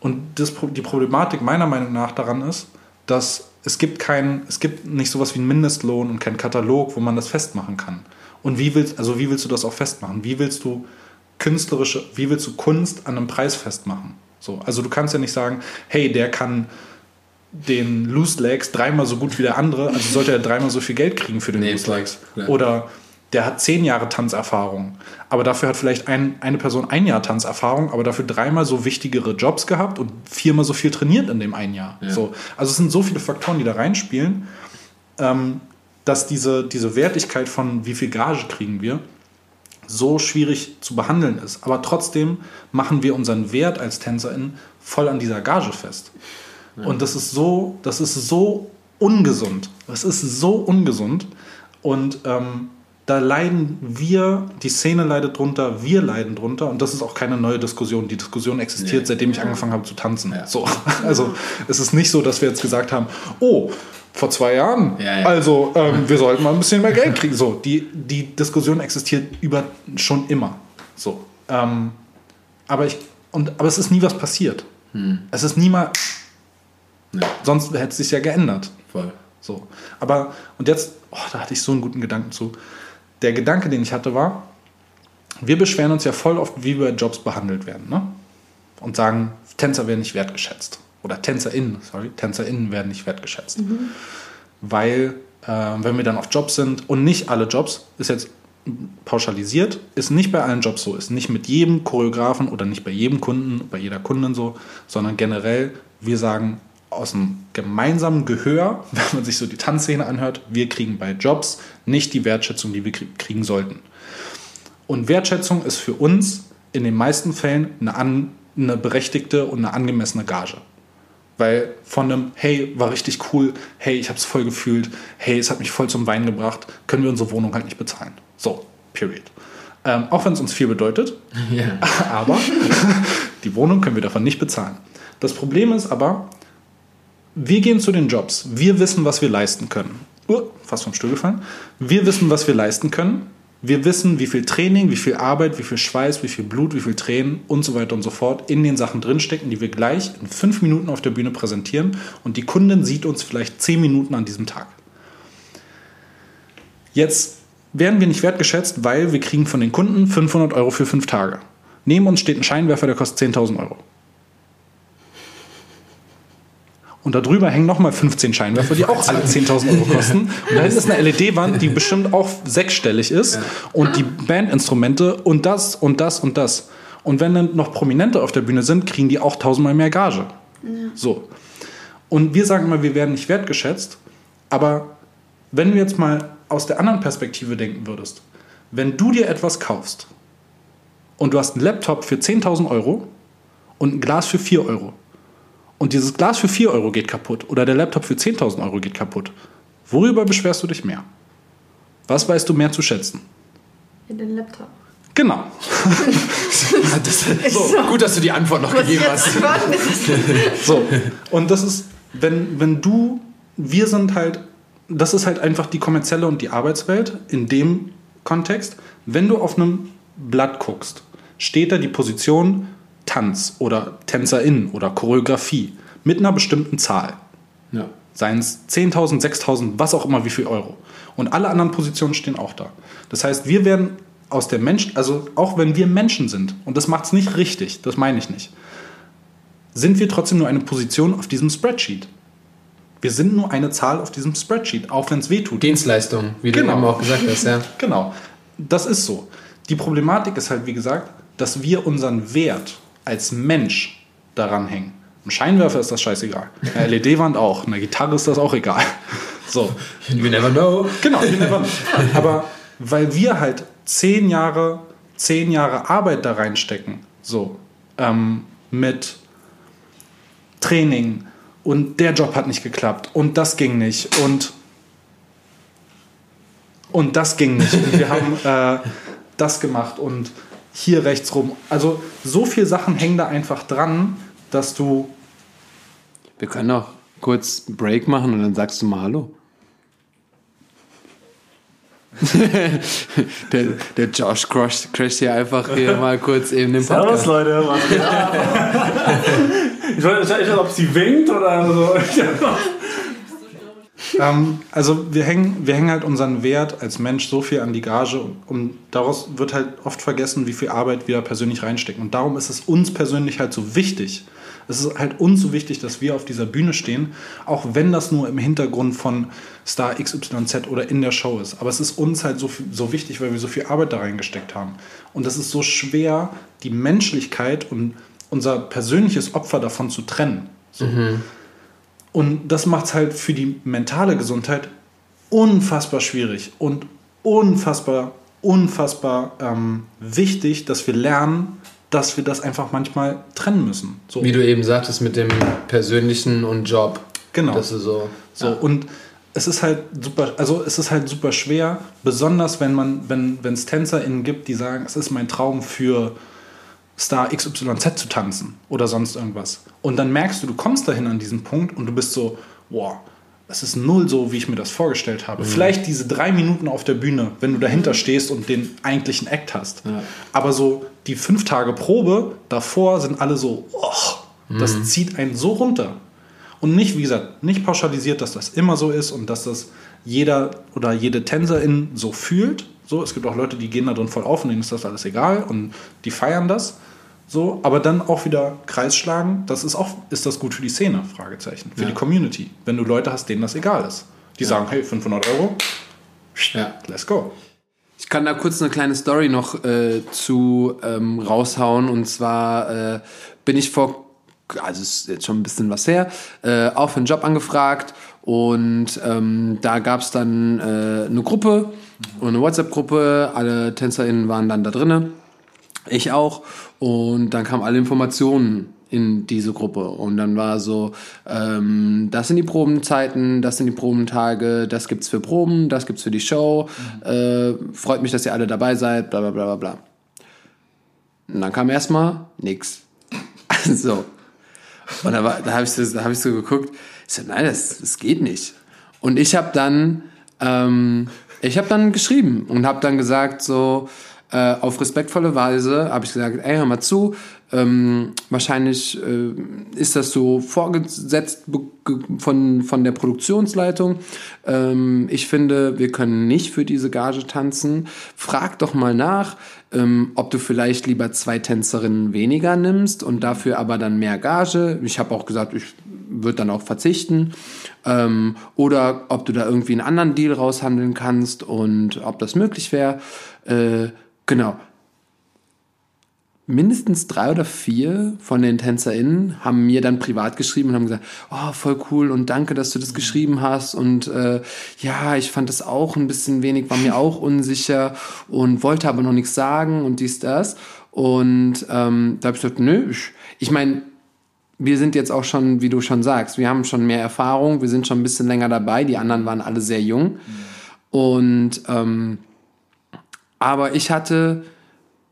Und das, die Problematik meiner Meinung nach daran ist, dass es gibt kein, es gibt nicht sowas wie einen Mindestlohn und keinen Katalog, wo man das festmachen kann. Und wie willst, also wie willst du das auch festmachen? Wie willst du künstlerische, wie willst du Kunst an einem Preis festmachen? So, also du kannst ja nicht sagen, hey, der kann den Loose Legs dreimal so gut wie der andere, also sollte er dreimal so viel Geld kriegen für den Nee, Loose Legs. klar. Oder der hat zehn Jahre Tanzerfahrung, aber dafür hat vielleicht ein, eine Person ein Jahr Tanzerfahrung, aber dafür dreimal so wichtigere Jobs gehabt und viermal so viel trainiert in dem einen Jahr. Ja. So, also es sind so viele Faktoren, die da reinspielen, ähm, dass diese, diese Wertigkeit von wie viel Gage kriegen wir so schwierig zu behandeln ist. Aber trotzdem machen wir unseren Wert als TänzerInnen voll an dieser Gage fest. Und das ist so, das ist so ungesund. Das ist so ungesund. Und ähm, da leiden wir, die Szene leidet drunter, wir leiden drunter. Und das ist auch keine neue Diskussion. Die Diskussion existiert, Nee. seitdem ich angefangen habe zu tanzen. Ja. So. Also es ist nicht so, dass wir jetzt gesagt haben, oh, vor zwei Jahren, Ja, ja. also ähm, wir sollten mal ein bisschen mehr Geld kriegen. So, die, die Diskussion existiert über schon immer. So. Ähm, aber ich, und, aber es ist nie was passiert. Es ist nie mal, Ja, sonst hätte es sich ja geändert. voll. So. Aber, und jetzt, oh, da hatte ich so einen guten Gedanken zu. Der Gedanke, den ich hatte, war, wir beschweren uns ja voll oft, wie wir Jobs behandelt werden. Ne? Und sagen, Tänzer werden nicht wertgeschätzt. Oder TänzerInnen, sorry, TänzerInnen werden nicht wertgeschätzt. Weil, äh, wenn wir dann auf Jobs sind, und nicht alle Jobs, ist jetzt pauschalisiert, ist nicht bei allen Jobs so, ist nicht mit jedem Choreografen oder nicht bei jedem Kunden, bei jeder Kundin so, sondern generell, wir sagen aus dem gemeinsamen Gehör, wenn man sich so die Tanzszene anhört, wir kriegen bei Jobs nicht die Wertschätzung, die wir krie- kriegen sollten. Und Wertschätzung ist für uns in den meisten Fällen eine, an, eine berechtigte und eine angemessene Gage. Weil von einem, hey, war richtig cool, hey, ich hab's voll gefühlt, hey, es hat mich voll zum Weinen gebracht, können wir unsere Wohnung halt nicht bezahlen. So, period. Ähm, auch wenn es uns viel bedeutet, Ja. aber die Wohnung können wir davon nicht bezahlen. Das Problem ist aber, wir gehen zu den Jobs. Wir wissen, was wir leisten können. Uh, fast vom Stuhl gefallen. Wir wissen, was wir leisten können. Wir wissen, wie viel Training, wie viel Arbeit, wie viel Schweiß, wie viel Blut, wie viel Tränen und so weiter und so fort in den Sachen drinstecken, die wir gleich in fünf Minuten auf der Bühne präsentieren. Und die Kundin sieht uns vielleicht zehn Minuten an diesem Tag. Jetzt werden wir nicht wertgeschätzt, weil wir kriegen von den Kunden 500 Euro für fünf Tage. Neben uns steht ein Scheinwerfer, der kostet 10.000 Euro. Und darüber hängen nochmal 15 Scheinwerfer, die auch alle 10.000 Euro kosten. Und da hinten ist eine LED-Wand, die bestimmt auch sechsstellig ist. Und die Bandinstrumente und das und das und das. Und wenn dann noch Prominente auf der Bühne sind, kriegen die auch tausendmal mehr Gage. So. Und wir sagen immer, wir werden nicht wertgeschätzt. Aber wenn du jetzt mal aus der anderen Perspektive denken würdest, wenn du dir etwas kaufst und du hast einen Laptop für 10.000 Euro und ein Glas für 4 Euro und dieses Glas für 4 Euro geht kaputt oder der Laptop für 10.000 Euro geht kaputt, worüber beschwerst du dich mehr? Was weißt du mehr zu schätzen? In den Laptop. Genau. Das, so, gut, dass du die Antwort noch gegeben hast. So. Und das ist, wenn, wenn du, wir sind halt, das ist halt einfach die kommerzielle und die Arbeitswelt in dem Kontext. Wenn du auf einem Blatt guckst, steht da die Position Tanz oder Tänzerin oder Choreografie mit einer bestimmten Zahl. Ja. Seien es 10.000, 6.000, was auch immer, wie viel Euro. Und alle anderen Positionen stehen auch da. Das heißt, wir werden aus der Mensch, also auch wenn wir Menschen sind, und das macht es nicht richtig, das meine ich nicht, sind wir trotzdem nur eine Position auf diesem Spreadsheet. Wir sind nur eine Zahl auf diesem Spreadsheet, auch wenn es weh tut. Dienstleistung, wie Genau. du eben auch gesagt hast, ja. Genau, das ist so. Die Problematik ist halt, wie gesagt, dass wir unseren Wert als Mensch daran hängen. Im Scheinwerfer ist das scheißegal. Eine LED-Wand auch. Eine Gitarre ist das auch egal. So. You never know. Genau, you never know. aber weil wir halt zehn Jahre, zehn Jahre Arbeit da reinstecken, so, ähm, mit Training und der Job hat nicht geklappt und das ging nicht und und das ging nicht und wir haben äh, das gemacht und hier rechts rum. Also so viele Sachen hängen da einfach dran, dass du Wir können auch kurz einen Break machen und dann sagst du mal Hallo. der, der Josh crasht, crasht hier einfach hier mal kurz eben den Servus, Podcast. Leute. Ich weiß ich weiß nicht, ob sie winkt oder so. Ähm, also wir hängen, wir hängen halt unseren Wert als Mensch so viel an die Gage und daraus wird halt oft vergessen, wie viel Arbeit wir persönlich reinstecken. Und darum ist es uns persönlich halt so wichtig. Es ist halt uns so wichtig, dass wir auf dieser Bühne stehen, auch wenn das nur im Hintergrund von Star XYZ oder in der Show ist. Aber es ist uns halt so, so wichtig, weil wir so viel Arbeit da reingesteckt haben. Und es ist so schwer, die Menschlichkeit und unser persönliches Opfer davon zu trennen. So. Und das macht es halt für die mentale Gesundheit unfassbar schwierig und unfassbar, unfassbar ähm, wichtig, dass wir lernen, dass wir das einfach manchmal trennen müssen. So. Wie du eben sagtest mit dem persönlichen und Job. Genau. Das ist so. So, und es ist halt super, also es ist halt super schwer, besonders wenn man, wenn es TänzerInnen gibt, die sagen, es ist mein Traum für Star XYZ zu tanzen oder sonst irgendwas. Und dann merkst du, du kommst dahin an diesen Punkt und du bist so, wow, es ist null so, wie ich mir das vorgestellt habe. Vielleicht diese drei Minuten auf der Bühne, wenn du dahinter stehst und den eigentlichen Act hast. Aber so die fünf Tage Probe davor sind alle so, oh, das zieht einen so runter. Und nicht, wie gesagt, nicht pauschalisiert, dass das immer so ist und dass das jeder oder jede Tänzerin so fühlt. So, es gibt auch Leute, die gehen da drin voll auf und denen ist das alles egal und die feiern das. So, aber dann auch wieder Kreis schlagen, das ist auch, ist das gut für die Szene? Fragezeichen. Für Ja. die Community. Wenn du Leute hast, denen das egal ist. Die sagen, hey, 500 Euro, Ja. let's go. Ich kann da kurz eine kleine Story noch äh, zu ähm, raushauen. Und zwar äh, bin ich vor, also ist jetzt schon ein bisschen was her, äh, auch für einen Job angefragt. Und ähm, da gab es dann äh, eine Gruppe, eine WhatsApp-Gruppe. Alle TänzerInnen waren dann da drinne. Ich auch. Und dann kamen alle Informationen in diese Gruppe. Und dann war so, ähm, das sind die Probenzeiten, das sind die Probentage, das gibt's für Proben, das gibt's für die Show. Äh, freut mich, dass ihr alle dabei seid, bla bla bla bla bla. Und dann kam erstmal nix. so. Und da, war- da habe ich, so- da hab ich so geguckt, ich so, nein, das, das geht nicht. Und ich habe dann, ähm, ich habe dann geschrieben und habe dann gesagt, so äh, auf respektvolle Weise habe ich gesagt, ey, hör mal zu, ähm, wahrscheinlich äh, ist das so vorgesetzt von, von der Produktionsleitung. Ähm, ich finde, wir können nicht für diese Gage tanzen. Frag doch mal nach, ähm, ob du vielleicht lieber zwei Tänzerinnen weniger nimmst und dafür aber dann mehr Gage. Ich habe auch gesagt, ich würde dann auch verzichten. Ähm, oder ob du da irgendwie einen anderen Deal raushandeln kannst und ob das möglich wäre. Äh, genau. Mindestens drei oder vier von den TänzerInnen haben mir dann privat geschrieben und haben gesagt, oh, voll cool und danke, dass du das geschrieben hast und äh, ja, ich fand das auch ein bisschen wenig, war mir auch unsicher und wollte aber noch nichts sagen und dies, das. Und ähm, da habe ich gesagt, nö, ich, ich meine, wir sind jetzt auch schon, wie du schon sagst, wir haben schon mehr Erfahrung, wir sind schon ein bisschen länger dabei, die anderen waren alle sehr jung. Und ähm, aber ich hatte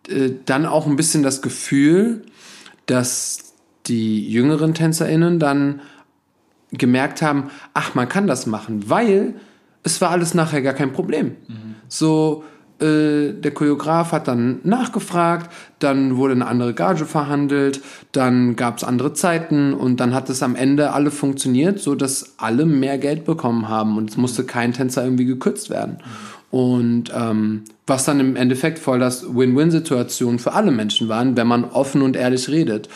äh, dann auch ein bisschen das Gefühl, dass die jüngeren TänzerInnen dann gemerkt haben, ach, man kann das machen, weil es war alles nachher gar kein Problem. So, äh, der Choreograf hat dann nachgefragt, dann wurde eine andere Gage verhandelt, dann gab es andere Zeiten und dann hat es am Ende alle funktioniert, so dass alle mehr Geld bekommen haben und es musste kein Tänzer irgendwie gekürzt werden. Und ähm, was dann im Endeffekt voll das Win-Win-Situation für alle Menschen waren, wenn man offen und ehrlich redet.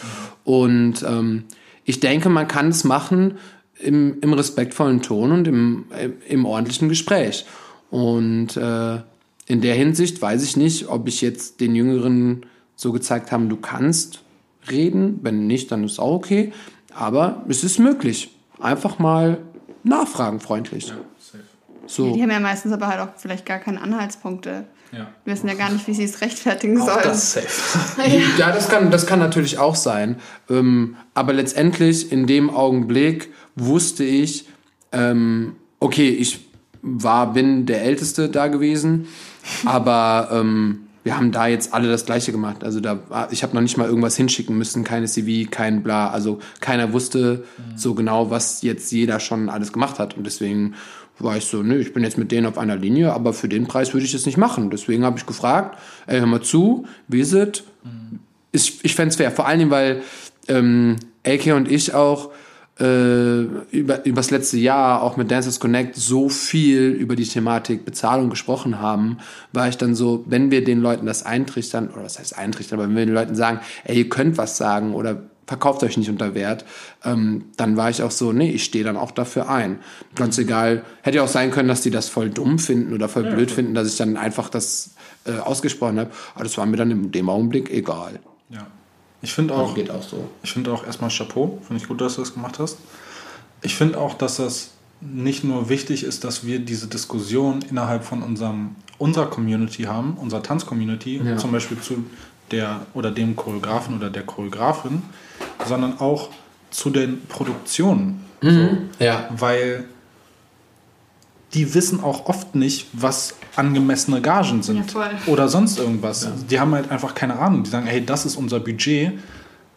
Und ähm, ich denke, man kann es machen im, im respektvollen Ton und im, im ordentlichen Gespräch. Und äh, in der Hinsicht weiß ich nicht, ob ich jetzt den Jüngeren so gezeigt habe, du kannst reden. Wenn nicht, dann ist auch okay. Aber es ist möglich. Einfach mal nachfragen, freundlich. So. Die haben ja meistens aber halt auch vielleicht gar keine Anhaltspunkte. Ja. Wir wissen ja gar nicht, wie sie es rechtfertigen Auch sollen. das safe. Ja, das kann, das kann natürlich auch sein. Ähm, aber letztendlich in dem Augenblick wusste ich, ähm, okay, ich war, bin der Älteste da gewesen, aber ähm, wir haben da jetzt alle das Gleiche gemacht. Also da, war- ich habe noch nicht mal irgendwas hinschicken müssen, keine CV, kein Bla. Also keiner wusste so genau, was jetzt jeder schon alles gemacht hat. Und deswegen war ich so, nö, ich bin jetzt mit denen auf einer Linie, aber für den Preis würde ich es nicht machen. Deswegen habe ich gefragt, ey, hör mal zu, wie ist es? Ich, ich fände es fair, vor allen Dingen, weil ähm, AK und ich auch äh, über, über das letzte Jahr auch mit Dancers Connect so viel über die Thematik Bezahlung gesprochen haben, war ich dann so, wenn wir den Leuten das eintrichtern, oder was heißt eintrichtern, aber wenn wir den Leuten sagen, ey, ihr könnt was sagen oder verkauft euch nicht unter Wert, ähm, dann war ich auch so, nee, ich stehe dann auch dafür ein. Ganz egal, hätte ja auch sein können, dass die das voll dumm finden oder voll blöd finden, dass ich dann einfach das äh, ausgesprochen habe, aber das war mir dann in dem Augenblick egal. Ja. Ich finde auch, Geht auch so. ich finde auch erstmal Chapeau. Finde ich gut, dass du das gemacht hast. Ich finde auch, dass das nicht nur wichtig ist, dass wir diese Diskussion innerhalb von unserem, unserer Community haben, unserer Tanzcommunity, Ja. zum Beispiel zu der oder dem Choreografen oder der Choreografin, sondern auch zu den Produktionen. Ja. Weil die wissen auch oft nicht, was angemessene Gagen sind Ja, oder sonst irgendwas. Die haben halt einfach keine Ahnung. Die sagen, hey, das ist unser Budget.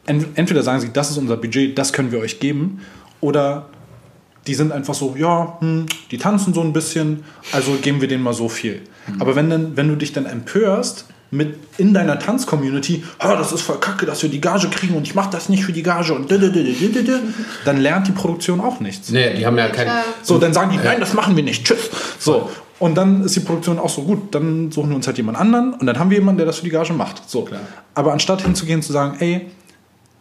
Ent- Entweder sagen sie, das ist unser Budget, das können wir euch geben, oder die sind einfach so, ja, hm, die tanzen so ein bisschen, also geben wir denen mal so viel. Aber wenn, dann, wenn du dich dann empörst mit in deiner Tanzcommunity, "Ah, das ist voll kacke, dass wir die Gage kriegen und ich mache das nicht für die Gage und dididididididi", dann lernt die Produktion auch nichts. Nee, die haben ja kein. So, dann sagen die, nein, das machen wir nicht, tschüss. So, und dann ist die Produktion auch so gut, dann suchen wir uns halt jemand anderen und dann haben wir jemanden, der das für die Gage macht. So. Aber anstatt hinzugehen und zu sagen, ey,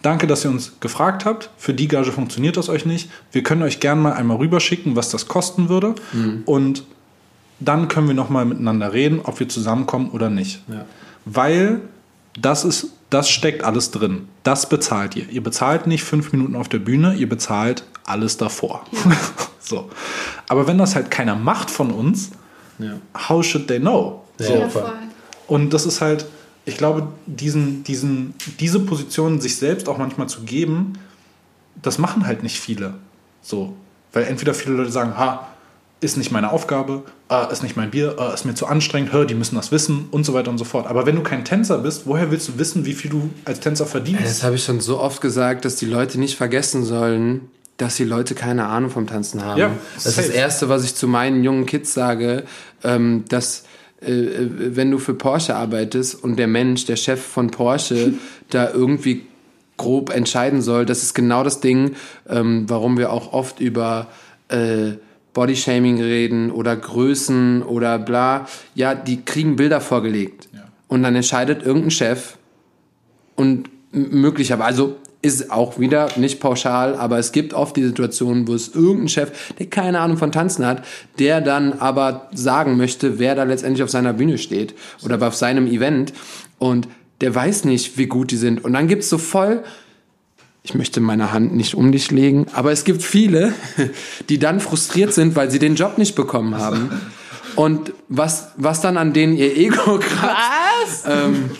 danke, dass ihr uns gefragt habt, für die Gage funktioniert das euch nicht, wir können euch gerne mal einmal rüberschicken, was das kosten würde und dann können wir nochmal miteinander reden, ob wir zusammenkommen oder nicht. Ja. Weil das ist, das steckt alles drin. Das bezahlt ihr. Ihr bezahlt nicht fünf Minuten auf der Bühne, ihr bezahlt alles davor. so. Aber wenn das halt keiner macht von uns, Ja. how should they know? So. Ja, voll. Und das ist halt, ich glaube, diesen, diesen, diese Position sich selbst auch manchmal zu geben, das machen halt nicht viele. So. Weil entweder viele Leute sagen, ha, ist nicht meine Aufgabe, ah, ist nicht mein Bier, ah, ist mir zu anstrengend, hör, die müssen das wissen und so weiter und so fort. Aber wenn du kein Tänzer bist, woher willst du wissen, wie viel du als Tänzer verdienst? Das habe ich schon so oft gesagt, dass die Leute nicht vergessen sollen, dass die Leute keine Ahnung vom Tanzen haben. Ja, das ist safe. das Erste, was ich zu meinen jungen Kids sage, ähm, dass äh, äh, wenn du für Porsche arbeitest und der Mensch, der Chef von Porsche, da irgendwie grob entscheiden soll, das ist genau das Ding, ähm, warum wir auch oft über äh, Bodyshaming reden oder Größen oder bla. Ja, die kriegen Bilder vorgelegt. Ja. Und dann entscheidet irgendein Chef, und möglicherweise, also ist auch wieder nicht pauschal, aber es gibt oft die Situation, wo es irgendein Chef, der keine Ahnung von Tanzen hat, der dann aber sagen möchte, wer da letztendlich auf seiner Bühne steht oder auf seinem Event und der weiß nicht, wie gut die sind. Und dann gibt's so voll, ich möchte meine Hand nicht um dich legen, aber es gibt viele, die dann frustriert sind, weil sie den Job nicht bekommen haben. Und was, was dann an denen ihr Ego kratzt, ähm,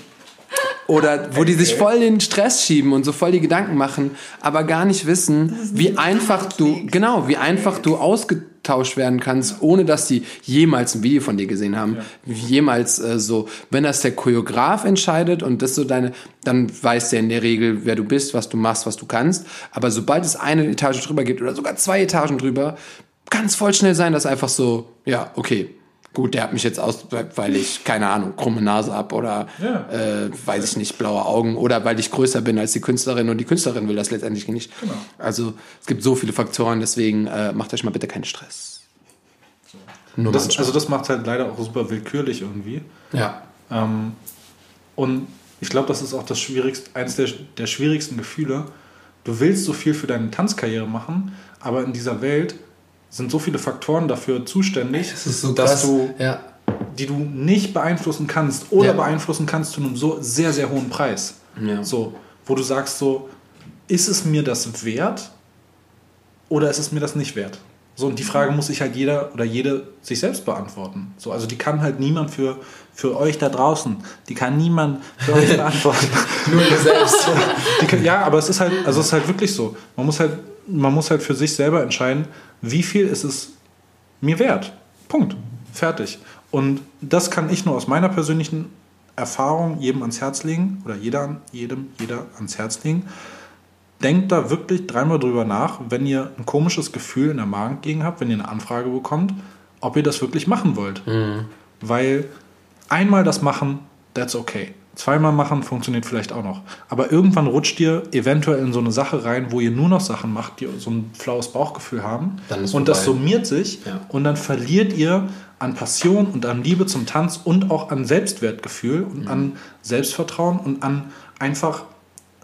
oder wo die sich voll den Stress schieben und so voll die Gedanken machen, aber gar nicht wissen, wie einfach du, genau, wie einfach du ausgetauscht werden kannst, ohne dass sie jemals ein Video von dir gesehen haben. Jemals äh, so. Wenn das der Choreograf entscheidet und das so deine, dann weiß der in der Regel, wer du bist, was du machst, was du kannst. Aber sobald es eine Etage drüber gibt oder sogar zwei Etagen drüber, kann es voll schnell sein, dass einfach so, ja, okay. Gut, der hat mich jetzt aus, weil ich, keine Ahnung, krumme Nase hab oder Ja. äh, weiß ich nicht, blaue Augen oder weil ich größer bin als die Künstlerin und die Künstlerin will das letztendlich nicht. Also es gibt so viele Faktoren, deswegen äh, macht euch mal bitte keinen Stress. Nur Das, also das macht halt leider auch super willkürlich irgendwie. ja. Ähm, und ich glaube, das ist auch das schwierigste, eines der, der schwierigsten Gefühle. Du willst so viel für deine Tanzkarriere machen, aber in dieser Welt sind so viele Faktoren dafür zuständig, dass du, ja. die du nicht beeinflussen kannst oder Ja. beeinflussen kannst zu einem so sehr, sehr hohen Preis. Ja. So, wo du sagst so, ist es mir das wert oder ist es mir das nicht wert? So, und die Frage muss sich halt jeder oder jede sich selbst beantworten. So, also die kann halt niemand für, für euch da draußen, die kann niemand für euch beantworten. Nur ihr selbst. Die kann, ja, aber es ist halt, also es ist halt wirklich so. Man muss halt, man muss halt für sich selber entscheiden, wie viel ist es mir wert. Punkt. Fertig. Und das kann ich nur aus meiner persönlichen Erfahrung jedem ans Herz legen oder jeder, jedem, jeder ans Herz legen. denkt da wirklich dreimal drüber nach, wenn ihr ein komisches Gefühl in der Magengegend habt, wenn ihr eine Anfrage bekommt, ob ihr das wirklich machen wollt. Weil einmal das machen, that's okay. Zweimal machen funktioniert vielleicht auch noch. Aber irgendwann rutscht ihr eventuell in so eine Sache rein, wo ihr nur noch Sachen macht, die so ein flaues Bauchgefühl haben. Und das vorbei. summiert sich Ja. und dann verliert ihr an Passion und an Liebe zum Tanz und auch an Selbstwertgefühl und an Selbstvertrauen und an einfach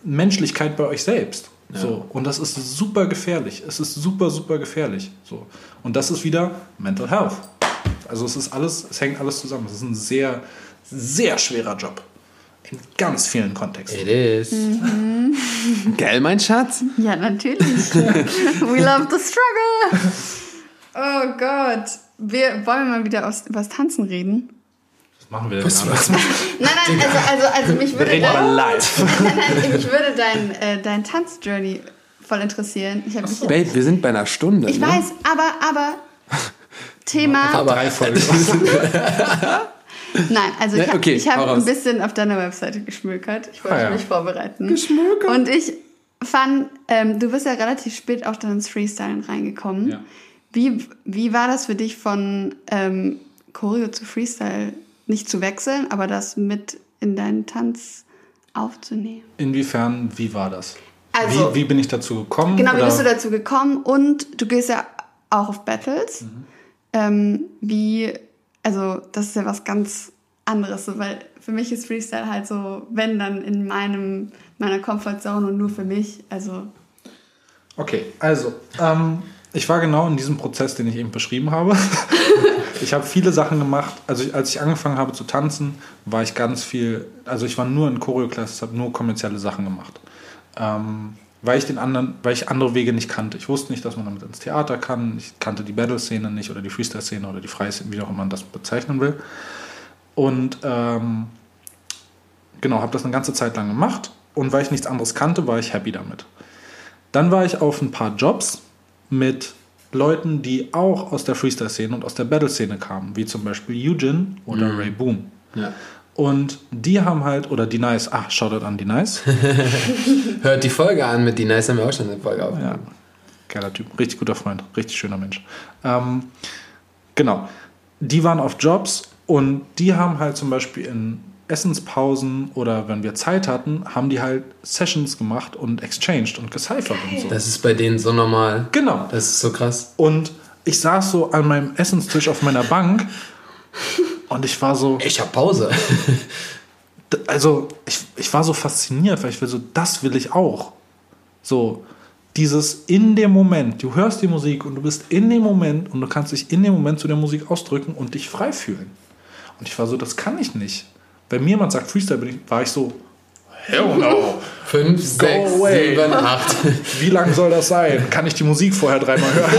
Menschlichkeit bei euch selbst. So. Und das ist super gefährlich. Es ist super, super gefährlich. So. Und das ist wieder Mental Health. Also es ist alles, es hängt alles zusammen. Es ist ein sehr, sehr schwerer Job. In ganz vielen Kontexten. It is. Gell, mein Schatz? Ja, natürlich. We love the struggle. Oh Gott. Wir wollen wir mal wieder aus, über das Tanzen reden. Was machen wir denn Was- anders? Nein, nein, also, also, also mich würde Reden wir dein, live. nein, nein, mich würde dein, äh, dein Tanzjourney voll interessieren. Ich, hab mich, Babe, wir sind bei einer Stunde. ich ne? weiß, aber, aber Thema. Aber Drei Folgen. Nein, also ich Ne, habe okay, ich hab hau ein bisschen auf deiner Webseite geschmökert. Ich wollte Ah, ja. mich vorbereiten. Geschmökert. Und ich fand, ähm, du bist ja relativ spät auch dann ins Freestylen reingekommen. Ja. Wie, wie war das für dich von ähm, Choreo zu Freestyle nicht zu wechseln, aber das mit in deinen Tanz aufzunehmen? Inwiefern, wie war das? Also- wie, wie bin ich dazu gekommen? Genau, wie Oder- bist du dazu gekommen? Und du gehst ja auch auf Battles. Ähm, wie, also das ist ja was ganz anderes, so, weil für mich ist Freestyle halt so, wenn dann in meinem meiner Comfortzone und nur für mich. Also Okay, also, ähm, ich war genau in diesem Prozess, den ich eben beschrieben habe. ich habe viele Sachen gemacht. Also, ich, als ich angefangen habe zu tanzen, war ich ganz viel, also ich war nur in Choreoclasses, habe nur kommerzielle Sachen gemacht. Ähm, weil ich den anderen, weil ich andere Wege nicht kannte. Ich wusste nicht, dass man damit ins Theater kann. Ich kannte die Battle-Szene nicht oder die Freestyle-Szene oder die Freie-Szene, wie auch immer man das bezeichnen will. Und ähm, genau, habe das eine ganze Zeit lang gemacht. Und weil ich nichts anderes kannte, war ich happy damit. Dann war ich auf ein paar Jobs mit Leuten, die auch aus der Freestyle-Szene und aus der Battle-Szene kamen, wie zum Beispiel Eugene oder Ray Boom. Ja. Und die haben halt, oder die Nice, ach, Shoutout an die Nice. Hört die Folge an mit die Nice haben wir auch schon eine Folge Ja, aufgenommen. geiler Typ, richtig guter Freund, richtig schöner Mensch. Ähm, genau, die waren auf Jobs und die haben halt zum Beispiel in Essenspausen oder wenn wir Zeit hatten, haben die halt Sessions gemacht und exchanged und gecyphert und so. Das ist bei denen so normal. Genau. Das ist so krass. Und ich saß so an meinem Essenstisch auf meiner Bank und ich war so, Ich hab Pause. Also ich, ich war so fasziniert, weil ich will so, das will ich auch. So, dieses in dem Moment, du hörst die Musik und du bist in dem Moment und du kannst dich in dem Moment zu der Musik ausdrücken und dich frei fühlen. Und ich war so, das kann ich nicht. Wenn mir jemand sagt Freestyle, bin ich, war ich so, hell no. Fünf, sechs, away. sieben, acht. Wie lang soll das sein? Kann ich die Musik vorher dreimal hören?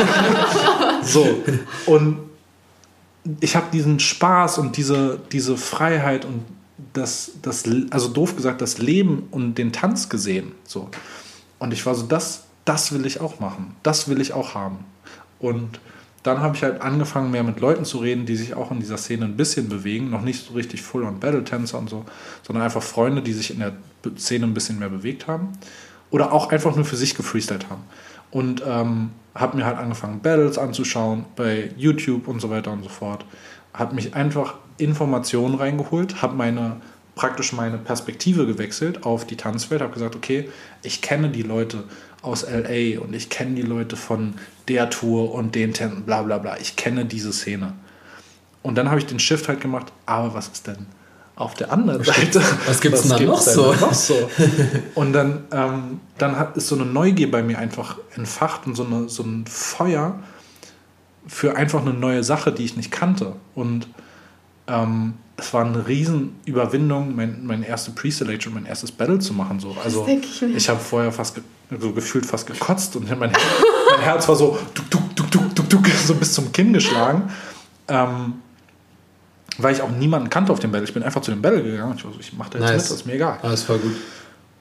so. Und ich habe diesen Spaß und diese, diese Freiheit und das, das, also doof gesagt, das Leben und den Tanz gesehen. So. Und ich war so, das, das will ich auch machen. Das will ich auch haben. Und dann habe ich halt angefangen, mehr mit Leuten zu reden, die sich auch in dieser Szene ein bisschen bewegen. Noch nicht so richtig Full-on-Battle-Tänzer und so, sondern einfach Freunde, die sich in der Szene ein bisschen mehr bewegt haben. Oder auch einfach nur für sich gefreestylt haben. Und ähm, habe mir halt angefangen, Battles anzuschauen bei YouTube und so weiter und so fort. Habe mich einfach Informationen reingeholt, habe meine praktisch meine Perspektive gewechselt auf die Tanzwelt, habe gesagt, okay, ich kenne die Leute aus LA und ich kenne die Leute von der Tour und den Tänzen, bla bla bla. Ich kenne diese Szene. Und dann habe ich den Shift halt gemacht, aber was ist denn auf der anderen Seite? was gibt's denn da noch denn so? da noch so? Und dann, ähm, dann hat, ist so eine Neugier bei mir einfach entfacht und so, eine, so ein Feuer für einfach eine neue Sache, die ich nicht kannte. Und ähm, es war eine riesen Überwindung, mein, mein erste Pre-Selection, mein erstes Battle zu machen. So. Also ich ich habe vorher fast ge so gefühlt fast gekotzt und mein, mein Herz war so duk, duk, duk, duk, duk, duk, so bis zum Kinn geschlagen. Ähm, weil ich auch niemanden kannte auf dem Battle. Ich bin einfach zu dem Battle gegangen. Ich war so, ich mache da jetzt Nice. mit, das ist mir egal. Alles voll gut.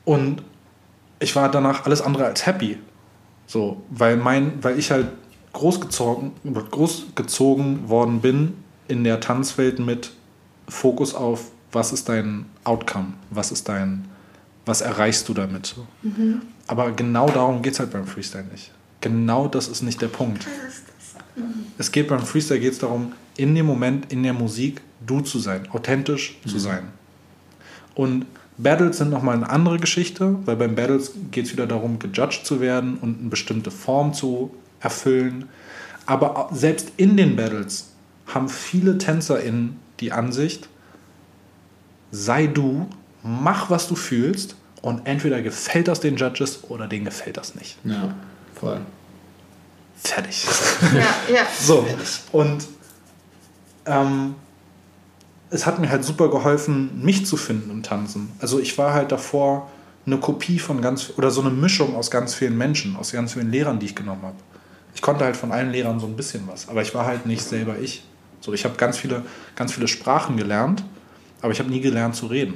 Und ich war danach alles andere als happy. So, weil mein, weil ich halt großgezogen, großgezogen worden bin in der Tanzwelt mit Fokus auf, was ist dein Outcome, was ist dein was erreichst du damit. Aber genau darum geht es halt beim Freestyle nicht. Genau das ist nicht der Punkt. Es geht beim Freestyle geht es darum, in dem Moment, in der Musik, du zu sein, authentisch zu sein. Und Battles sind nochmal eine andere Geschichte, weil beim Battles geht es wieder darum, gejudged zu werden und eine bestimmte Form zu erfüllen. Aber selbst in den Battles haben viele TänzerInnen die Ansicht, sei du, mach was du fühlst und entweder gefällt das den Judges oder denen gefällt das nicht. Ja, voll. Fertig. Ja, ja. So, und ähm, es hat mir halt super geholfen, mich zu finden im Tanzen. Also ich war halt davor eine Kopie von ganz, oder so eine Mischung aus ganz vielen Menschen, aus ganz vielen Lehrern, die ich genommen habe. Ich konnte halt von allen Lehrern so ein bisschen was, aber ich war halt nicht selber ich. So, ich habe ganz viele, ganz viele Sprachen gelernt, aber ich habe nie gelernt zu reden.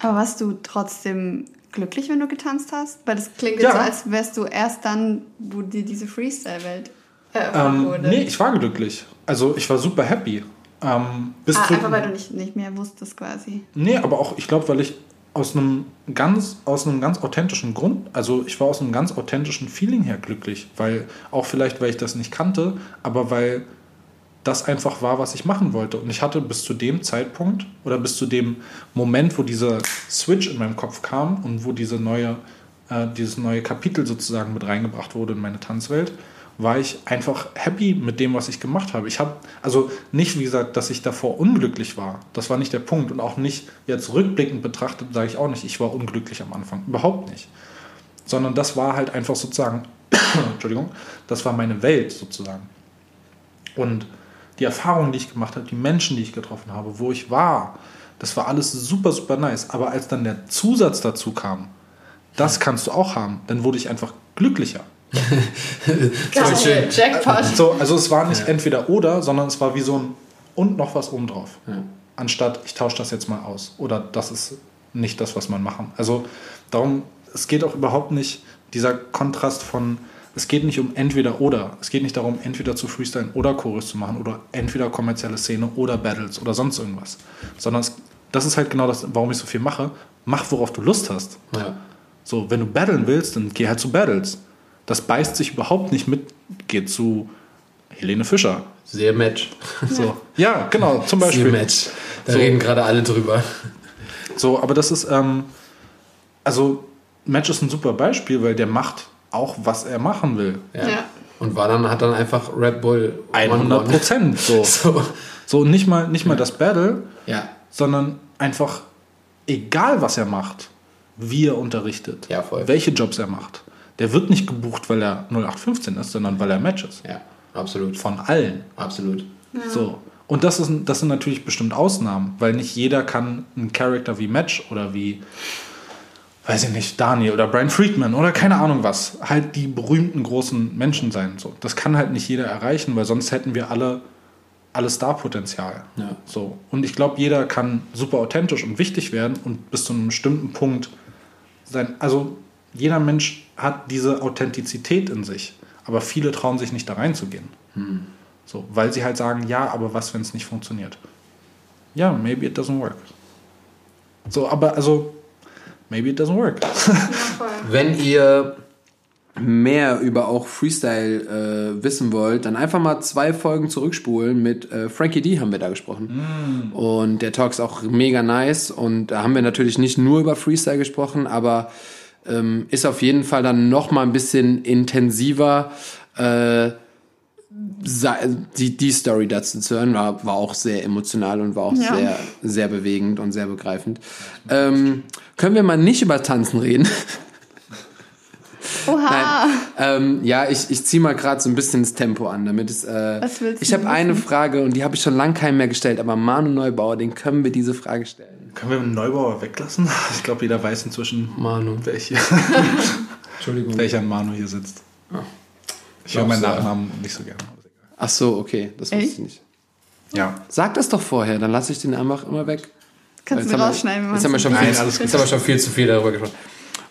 Aber warst du trotzdem glücklich, wenn du getanzt hast? Weil das klingt Ja. jetzt so, als wärst du erst dann, wo dir diese Freestyle-Welt eröffnet Ähm, wurde. nee, ich war glücklich. Also ich war super happy. Ähm, bis ah, einfach weil du nicht, nicht mehr wusstest quasi. Nee, aber auch, ich glaube, weil ich aus einem ganz, aus einem ganz authentischen Grund, also ich war aus einem ganz authentischen Feeling her glücklich, weil auch vielleicht, weil ich das nicht kannte, aber weil das einfach war, was ich machen wollte. Und ich hatte bis zu dem Zeitpunkt oder bis zu dem Moment, wo dieser Switch in meinem Kopf kam und wo diese neue, äh, dieses neue Kapitel sozusagen mit reingebracht wurde in meine Tanzwelt, war ich einfach happy mit dem, was ich gemacht habe. Ich habe, also nicht, wie gesagt, dass ich davor unglücklich war. Das war nicht der Punkt. Und auch nicht jetzt rückblickend betrachtet, sage ich auch nicht, ich war unglücklich am Anfang. Überhaupt nicht. Sondern das war halt einfach sozusagen, Entschuldigung, das war meine Welt sozusagen. Und die Erfahrungen, die ich gemacht habe, die Menschen, die ich getroffen habe, wo ich war, das war alles super, super nice. Aber als dann der Zusatz dazu kam, das kannst du auch haben, dann wurde ich einfach glücklicher. Geil, schön. Jackpot. So, also es war nicht entweder oder, sondern es war wie so ein und noch was obendrauf. Anstatt ich tausche das jetzt mal aus. Oder das ist nicht das, was man machen. Also darum, es geht auch überhaupt nicht dieser Kontrast von, es geht nicht um entweder oder. Es geht nicht darum, entweder zu freestylen oder Chorus zu machen oder entweder kommerzielle Szene oder Battles oder sonst irgendwas. Sondern es, das ist halt genau das, warum ich so viel mache. Mach, worauf du Lust hast. Ja. So, wenn du battlen willst, dann geh halt zu Battles. Das beißt sich überhaupt nicht mit, geh zu Helene Fischer. Sehr Match. So. Ja, genau, zum Sehr Beispiel. Match. Da So. reden gerade alle drüber. So, aber das ist, ähm, also Match ist ein super Beispiel, weil der macht auch, was er machen will. Ja. Ja. Und war dann, hat dann einfach Red Bull 100 gewonnen. Prozent. So. So. so, nicht mal, nicht mal das Battle, Ja. sondern einfach, egal was er macht, wie er unterrichtet, Ja, voll. welche Jobs er macht. Der wird nicht gebucht, weil er 0815 ist, sondern weil er Match ist. Ja, absolut. Von allen. Absolut. So. Und das, ist, das sind natürlich bestimmt Ausnahmen, weil nicht jeder kann einen Charakter wie Match oder wie, weiß ich nicht, Daniel oder Brian Friedman oder keine Ahnung was, halt die berühmten großen Menschen sein. So. Das kann halt nicht jeder erreichen, weil sonst hätten wir alle, alle Star-Potenzial. Ja. So. Und ich glaube, jeder kann super authentisch und wichtig werden und bis zu einem bestimmten Punkt sein. Also jeder Mensch hat diese Authentizität in sich, aber viele trauen sich nicht da reinzugehen. So, weil sie halt sagen, ja, aber was, wenn es nicht funktioniert? Ja, maybe it doesn't work. So, aber also, maybe it doesn't work. Wenn ihr mehr über auch Freestyle äh, wissen wollt, dann einfach mal zwei Folgen zurückspulen. Mit äh, Frankie D haben wir da gesprochen. Und der Talk ist auch mega nice. Und da haben wir natürlich nicht nur über Freestyle gesprochen, aber ähm, ist auf jeden Fall dann noch mal ein bisschen intensiver. Äh, die, die Story dazu zu hören, war, war auch sehr emotional und war auch Ja. sehr, sehr bewegend und sehr begreifend. Ähm, können wir mal nicht über Tanzen reden? Oha. Ähm, ja, ich, ich ziehe mal gerade so ein bisschen das Tempo an, damit es. Äh, Was willst ich habe eine Frage und die habe ich schon lange keinem mehr gestellt, aber Manu Neubauer, den können wir diese Frage stellen. Können wir den Neubauer weglassen? Ich glaube, jeder weiß inzwischen, Manu. welche, Entschuldigung. welcher Manu hier sitzt. Ich höre meinen? Nachnamen nicht so gerne. Ach so, okay, das wusste ich nicht. Ja. Sag das doch vorher, dann lasse ich den einfach immer weg. Kannst Jetzt du wir- rausschneiden, wenn Jetzt man haben wir schon, Nein, viel, alles gut. jetzt haben wir schon viel zu viel darüber gesprochen.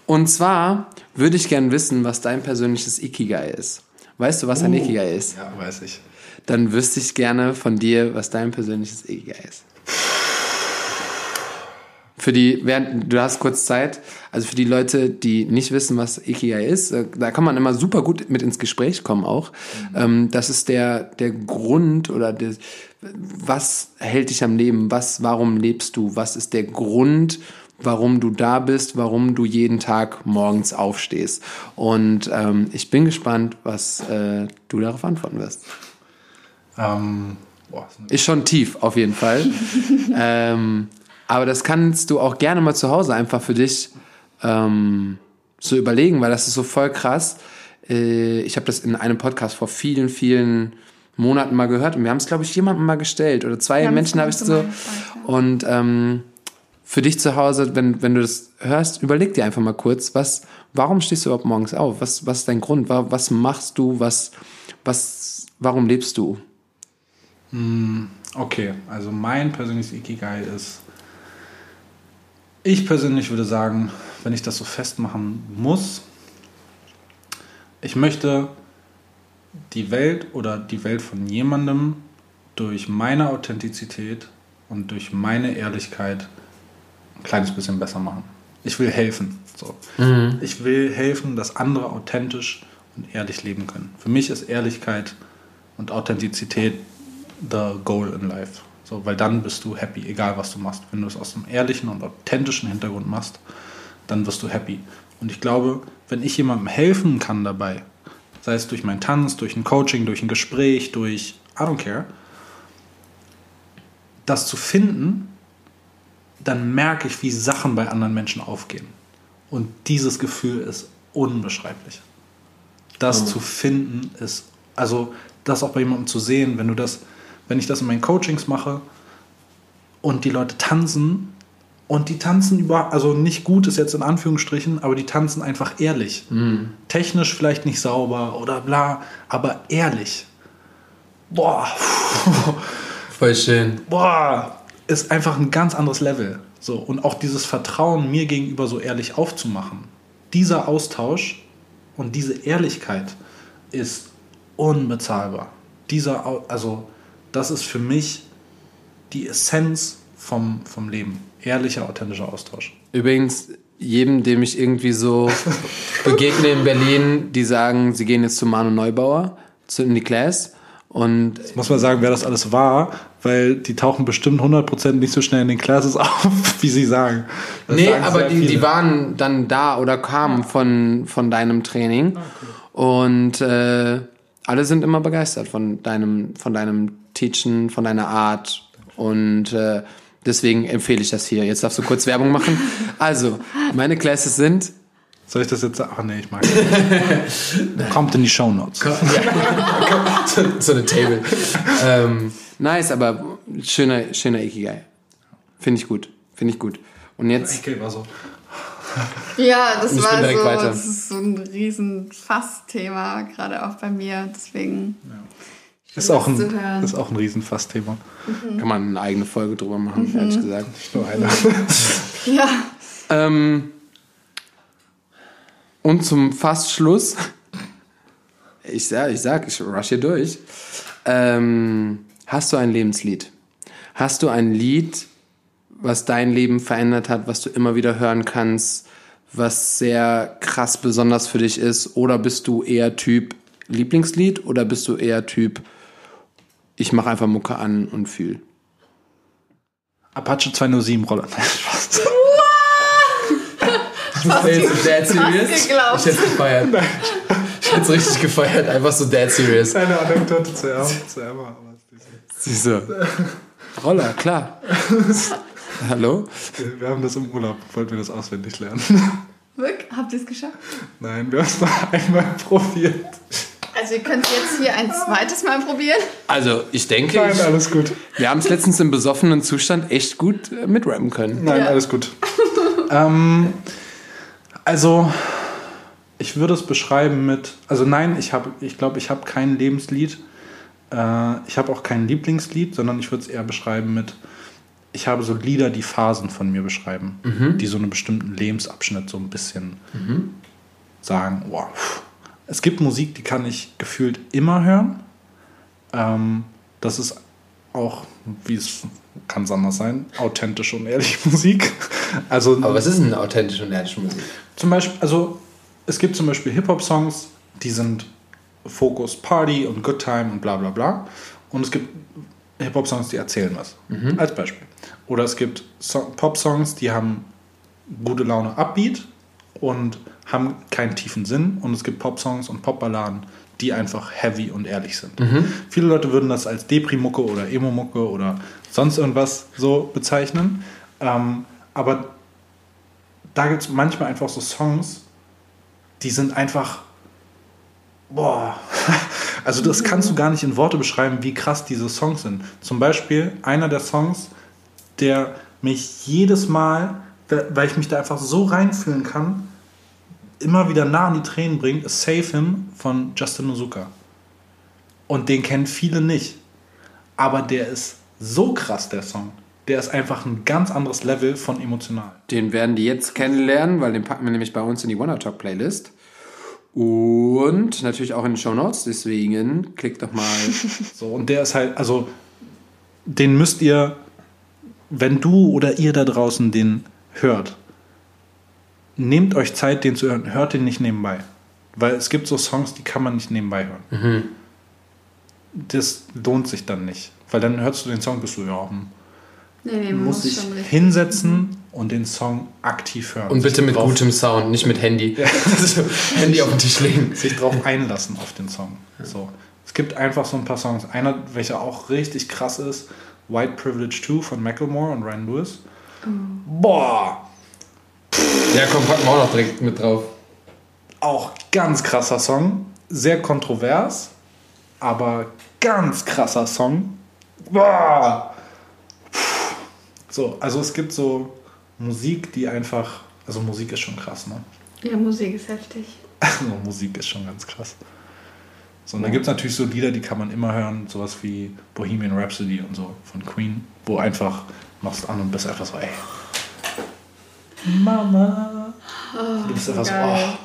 Und zwar würde ich gerne wissen, was dein persönliches Ikigai ist. Weißt du, was ein Ikigai ist? Ja, weiß ich. Dann wüsste ich gerne von dir, was dein persönliches Ikigai ist. Für die, während du hast kurz Zeit, also für die Leute, die nicht wissen, was Ikigai ist, äh, da kann man immer super gut mit ins Gespräch kommen auch. Ähm, das ist der, der Grund oder der, was hält dich am Leben? Was, warum lebst du? Was ist der Grund, warum du da bist, warum du jeden Tag morgens aufstehst? Und ähm, ich bin gespannt, was äh, du darauf antworten wirst. Ähm, boah, ist Ist schon tief, auf jeden Fall. ähm, aber das kannst du auch gerne mal zu Hause einfach für dich ähm, so überlegen, weil das ist so voll krass. Äh, ich habe das in einem Podcast vor vielen, vielen Monaten mal gehört und wir haben es, glaube ich, jemandem mal gestellt oder zwei Wir haben es Menschen habe ich so. gefragt, ja. Und ähm, für dich zu Hause, wenn, wenn du das hörst, überleg dir einfach mal kurz, was, warum stehst du überhaupt morgens auf? Was, was ist dein Grund? Wa- Was machst du? Was, was, warum lebst du? Okay, also mein persönliches Ikigai ist, ich persönlich würde sagen, wenn ich das so festmachen muss, ich möchte die Welt oder die Welt von jemandem durch meine Authentizität und durch meine Ehrlichkeit ein kleines bisschen besser machen. Ich will helfen. So. Ich will helfen, dass andere authentisch und ehrlich leben können. Für mich ist Ehrlichkeit und Authentizität the goal in life. So, weil dann bist du happy, egal was du machst. Wenn du es aus einem ehrlichen und authentischen Hintergrund machst, dann wirst du happy. Und ich glaube, wenn ich jemandem helfen kann dabei, sei es durch meinen Tanz, durch ein Coaching, durch ein Gespräch, durch I don't care, das zu finden, dann merke ich, wie Sachen bei anderen Menschen aufgehen. Und dieses Gefühl ist unbeschreiblich. Das zu finden ist, also das auch bei jemandem zu sehen, wenn du das, wenn ich das in meinen Coachings mache und die Leute tanzen und die tanzen über, also nicht gut ist jetzt in Anführungsstrichen, aber die tanzen einfach ehrlich. Technisch vielleicht nicht sauber oder bla, aber ehrlich. Boah, Voll schön. boah, ist einfach ein ganz anderes Level. So, und auch dieses Vertrauen mir gegenüber so ehrlich aufzumachen. Dieser Austausch und diese Ehrlichkeit ist unbezahlbar. Dieser, also, das ist für mich die Essenz vom, vom Leben. Ehrlicher, authentischer Austausch. Übrigens, jedem, dem ich irgendwie so begegne in Berlin, die sagen, sie gehen jetzt zu Manu Neubauer, zu in die Class. Und Muss man sagen, wer das alles war, weil die tauchen bestimmt 100% nicht so schnell in den Classes auf, wie sie sagen. Das nee, sagen aber die, viele. die waren dann da oder kamen von, von deinem Training. Und äh, alle sind immer begeistert von deinem, von deinem Teachen, von deiner Art. Und äh, deswegen empfehle ich das hier. Jetzt darfst du kurz Werbung machen. Also, meine Classes sind Soll ich das jetzt sagen? Ach nee, ich mag das. Kommt in die Shownotes. so, so eine Table. ähm, nice, aber schöner, schöner Ikigai. Finde ich gut. Finde ich gut. Und jetzt, Okay, war so. Ja, das war so, direkt weiter. das ist so ein riesen Fassthema, gerade auch bei mir. Deswegen Ist auch, ein, ist auch ein Riesenfassthema. kann man eine eigene Folge drüber machen, ehrlich gesagt. Nicht nur einer. ja, Ähm, und zum fast Schluss, ich sag, ich sag, ich rush hier durch. Ähm, hast du ein Lebenslied? Hast du ein Lied, was dein Leben verändert hat, was du immer wieder hören kannst, was sehr krass besonders für dich ist? Oder bist du eher Typ Lieblingslied oder bist du eher Typ, ich mache einfach Mucke an und fühl? Apache 207 Roller. Nein, Spaß. Dead serious? Ich hätte gefeiert. Ich hätte es richtig gefeiert, einfach so dead serious. Eine Anekdote zu Emma. Zu Emma aber Siehst du. Roller, klar. Hallo? wir haben das im Urlaub, wollten wir das auswendig lernen. wirklich, habt ihr es geschafft? Nein, wir haben es noch einmal probiert. Also ihr könnt jetzt hier ein zweites Mal probieren. Also, ich denke, Nein, ich, alles gut. wir haben es letztens im besoffenen Zustand echt gut äh, mitrappen können. Nein, Ja. alles gut. ähm, also, ich würde es beschreiben mit, also nein, ich habe, ich glaube, ich habe kein Lebenslied. Äh, ich habe auch kein Lieblingslied, sondern ich würde es eher beschreiben mit, ich habe so Lieder, die Phasen von mir beschreiben, die so einen bestimmten Lebensabschnitt so ein bisschen sagen, wow. Es gibt Musik, die kann ich gefühlt immer hören. Ähm, das ist auch, wie es kann es anders sein, authentische und ehrliche Musik. Also Aber was ist eine authentische und ehrliche Musik? zum Beispiel, also es gibt zum Beispiel Hip-Hop-Songs, die sind Fokus Party und Good Time und bla bla bla. Und es gibt Hip-Hop-Songs, die erzählen was. Als Beispiel. Oder es gibt so Pop-Songs, die haben gute Laune Upbeat und haben keinen tiefen Sinn. Und es gibt Pop-Songs und Pop-Balladen, die einfach heavy und ehrlich sind. Viele Leute würden das als Depri-Mucke oder Emo-Mucke oder sonst irgendwas so bezeichnen. Ähm, aber da gibt es manchmal einfach so Songs, die sind einfach. Boah. Also, das kannst du gar nicht in Worte beschreiben, wie krass diese Songs sind. Zum Beispiel einer der Songs, der mich jedes Mal, weil ich mich da einfach so reinfühlen kann, immer wieder nah an die Tränen bringt, ist Save Him von Justin Ozuka. Und den kennen viele nicht. Aber der ist so krass, der Song. Der ist einfach ein ganz anderes Level von emotional. Den werden die jetzt kennenlernen, weil den packen wir nämlich bei uns in die Wanna Talk Playlist. Und natürlich auch in den Show Notes. Deswegen klickt doch mal. So, und der ist halt, also, den müsst ihr, wenn du oder ihr da draußen den hört, nehmt euch Zeit, den zu hören. Hört den nicht nebenbei. Weil es gibt so Songs, die kann man nicht nebenbei hören. Das lohnt sich dann nicht. Weil dann hörst du den Song, bist du, ja, hm, Nee, nee, muss richtig. hinsetzen und den Song aktiv hören. Und bitte mit drauf- gutem Sound, nicht mit Handy. Also, Handy auf den Tisch legen. sich drauf einlassen auf den Song. So. Es gibt einfach so ein paar Songs. Einer, welcher auch richtig krass ist, White Privilege 2 von Macklemore und Ryan Lewis. Boah, Ja, komm, packen wir auch noch direkt mit drauf. auch ganz krasser Song. Sehr kontrovers, aber ganz krasser Song. Boah. So, also es gibt so Musik, die einfach, also Musik ist schon krass, ne? Ja, Musik ist heftig. Also Musik ist schon ganz krass. So, und dann gibt es natürlich so Lieder, die kann man immer hören, sowas wie Bohemian Rhapsody und so von Queen, wo einfach machst an und bist einfach so, ey. Mama. du bist einfach so, geil. oh.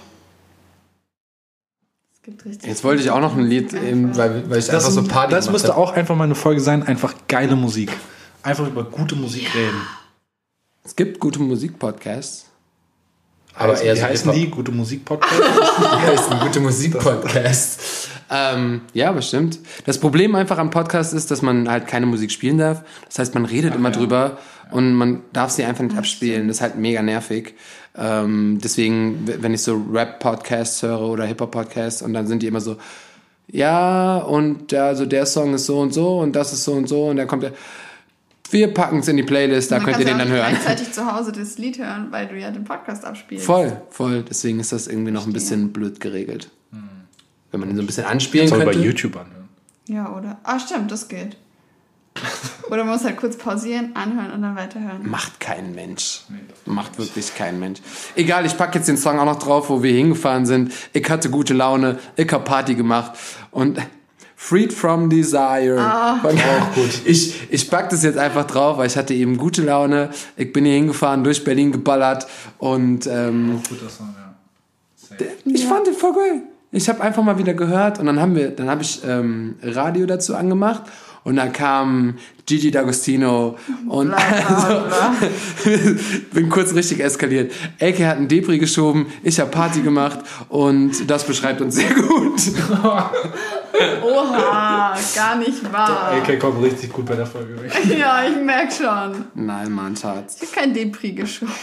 Es gibt richtig. Jetzt wollte ich auch noch ein Lied, ähm, weil, weil ich Das, einfach so Party das müsste hab. auch einfach mal eine Folge sein, einfach geile Musik. Einfach über gute Musik reden. Es gibt gute Musikpodcasts. Aber Heißen- eher wie so heißen die? Gute Musik-Podcast? Ja, ist ein guter Musikpodcast. Ähm, ja, bestimmt. Das Problem einfach am Podcast ist, dass man halt keine Musik spielen darf. Das heißt, man redet immer drüber und man darf sie einfach nicht abspielen. Das ist halt mega nervig. Ähm, deswegen, wenn ich so Rap-Podcasts höre oder Hip-Hop-Podcasts und dann sind die immer so, ja, und ja, also der Song ist so und so und das ist so und so und dann kommt der. Wir packen es in die Playlist, da könnt ihr den dann ja hören. nicht gleichzeitig zu Hause das Lied hören, weil du ja den Podcast abspielst. Voll, voll. Deswegen ist das irgendwie noch ein bisschen blöd geregelt. Wenn man ihn so ein bisschen anspielen Soll bei könnte. YouTube anhören. Ja, oder? Ah, stimmt, das geht. Oder man muss halt kurz pausieren, anhören und dann weiterhören. Macht kein Mensch. Macht wirklich kein Mensch. Egal, ich packe jetzt den Song auch noch drauf, wo wir hingefahren sind. Ich hatte gute Laune, ich hab Party gemacht und Freed from Desire. Auch gut. Ich, ich pack das jetzt einfach drauf, weil ich hatte eben gute Laune. Ich bin hier hingefahren, durch Berlin geballert und ähm, Guter Song, ja. ich fand den voll geil. Ich habe einfach mal wieder gehört und dann haben wir, dann habe ich ähm, Radio dazu angemacht und dann kam Gigi D'Agostino und also, bin kurz richtig eskaliert. Elke hat einen Depri geschoben, ich habe Party gemacht und das beschreibt uns sehr gut. Oha, gar nicht wahr. AK kommt richtig gut bei der Folge weg. Ja, ich merk schon. Nein, Mann, Schatz. Ich hab kein Depri geschoben.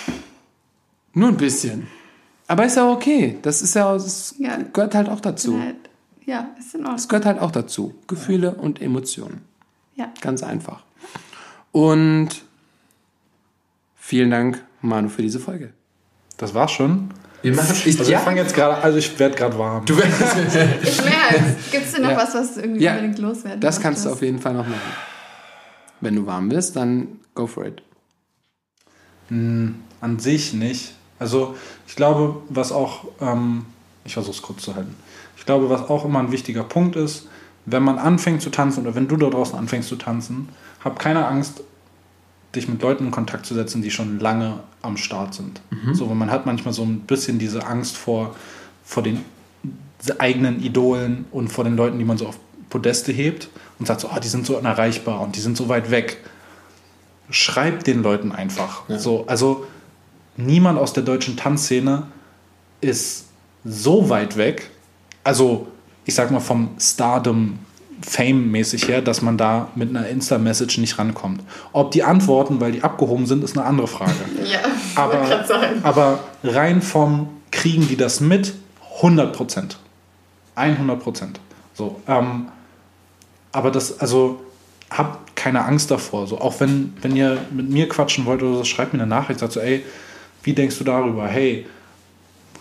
Nur ein bisschen. Aber ist ja okay. Das ist ja, das Ja. gehört halt auch dazu. Halt, Ja, ist in Es Ordnung. gehört halt auch dazu. Gefühle und Emotionen. Ja. Ganz einfach. Und vielen Dank, Manu, für diese Folge. Das war's schon. Wir machen ich, Also ich fange jetzt gerade, also ich werde gerade warm. du, Ich merk's. Gibt's denn noch Ja. was, was du irgendwie Ja, unbedingt loswerden das kannst du auf jeden Fall noch machen. Wenn du warm bist, dann go for it. An sich nicht. Also ich glaube, was auch, ähm, ich versuche es kurz zu halten. Ich glaube, was auch immer ein wichtiger Punkt ist, wenn man anfängt zu tanzen oder wenn du da draußen anfängst zu tanzen, hab keine Angst, dich mit Leuten in Kontakt zu setzen, die schon lange am Start sind. So, weil man hat manchmal so ein bisschen diese Angst vor, vor den eigenen Idolen und vor den Leuten, die man so auf Podeste hebt und sagt so, oh, die sind so unerreichbar und die sind so weit weg. Schreibt den Leuten einfach. So, also niemand aus der deutschen Tanzszene ist so weit weg, also ich sag mal vom Stardom Fame-mäßig her, dass man da mit einer Insta-Message nicht rankommt. Ob die antworten, weil die abgehoben sind, ist eine andere Frage. Ja, Aber, aber rein vom kriegen die das mit, 100 Prozent. 100 Prozent. So, ähm, aber das, also, habt keine Angst davor. So, auch wenn, wenn ihr mit mir quatschen wollt oder so, schreibt mir eine Nachricht, sagt so, ey, wie denkst du darüber? Hey,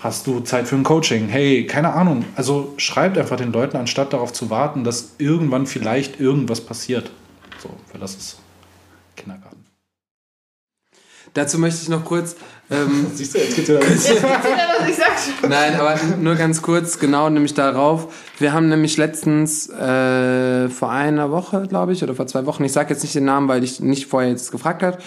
hast du Zeit für ein Coaching? Hey, keine Ahnung. Also schreibt einfach den Leuten, anstatt darauf zu warten, dass irgendwann vielleicht irgendwas passiert. So, weil das ist Kindergarten. Dazu möchte ich noch kurz. Ähm, Siehst du, jetzt geht's wieder los. ich sag schon. Nein, aber nur ganz kurz, genau, nämlich darauf. Wir haben nämlich letztens äh, vor einer Woche, glaube ich, oder vor zwei Wochen, ich sage jetzt nicht den Namen, weil ich nicht vorher jetzt gefragt habe,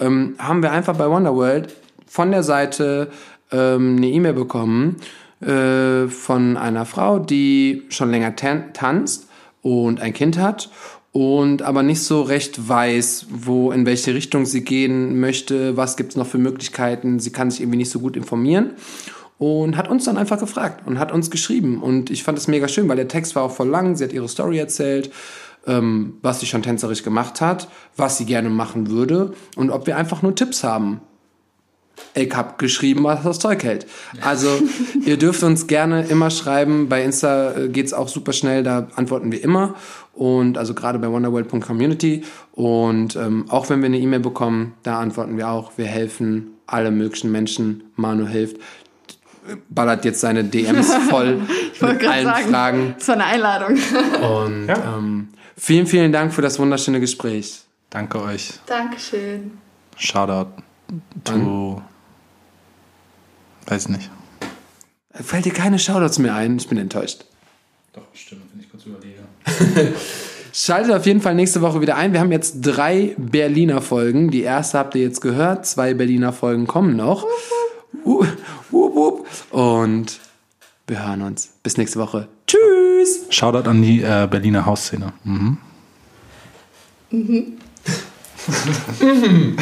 ähm, haben wir einfach bei Wonderworld von der Seite ähm, eine E-Mail bekommen äh, von einer Frau, die schon länger tan tanzt und ein Kind hat und aber nicht so recht weiß, wo in welche Richtung sie gehen möchte, was gibt's noch für Möglichkeiten. Sie kann sich irgendwie nicht so gut informieren und hat uns dann einfach gefragt und hat uns geschrieben. Und ich fand es mega schön, weil der Text war auch voll lang. Sie hat ihre Story erzählt, ähm, was sie schon tänzerisch gemacht hat, was sie gerne machen würde und ob wir einfach nur Tipps haben. Ich hab geschrieben, was das Zeug hält. Also ihr dürft uns gerne immer schreiben. Bei Insta äh, geht's auch super schnell, da antworten wir immer. Und also gerade bei wonderworld.community. Und ähm, auch wenn wir eine E-Mail bekommen, da antworten wir auch. Wir helfen alle möglichen Menschen. Manu hilft. Ballert jetzt seine DMs voll Ich wollte mit gerade allen sagen, Fragen. das war eine Einladung. Und Ja. ähm, vielen, vielen Dank für das wunderschöne Gespräch. Danke euch. Dankeschön. Shoutout to. Weiß nicht. Fällt dir keine Shoutouts mehr ein? Ich bin enttäuscht. Doch, bestimmt, wenn ich kurz überlege. Schaltet auf jeden Fall nächste Woche wieder ein. Wir haben jetzt drei Berliner Folgen. Die erste habt ihr jetzt gehört. Zwei Berliner Folgen kommen noch. Und wir hören uns. Bis nächste Woche. Tschüss. Shoutout an die äh, Berliner Hausszene. Mhm.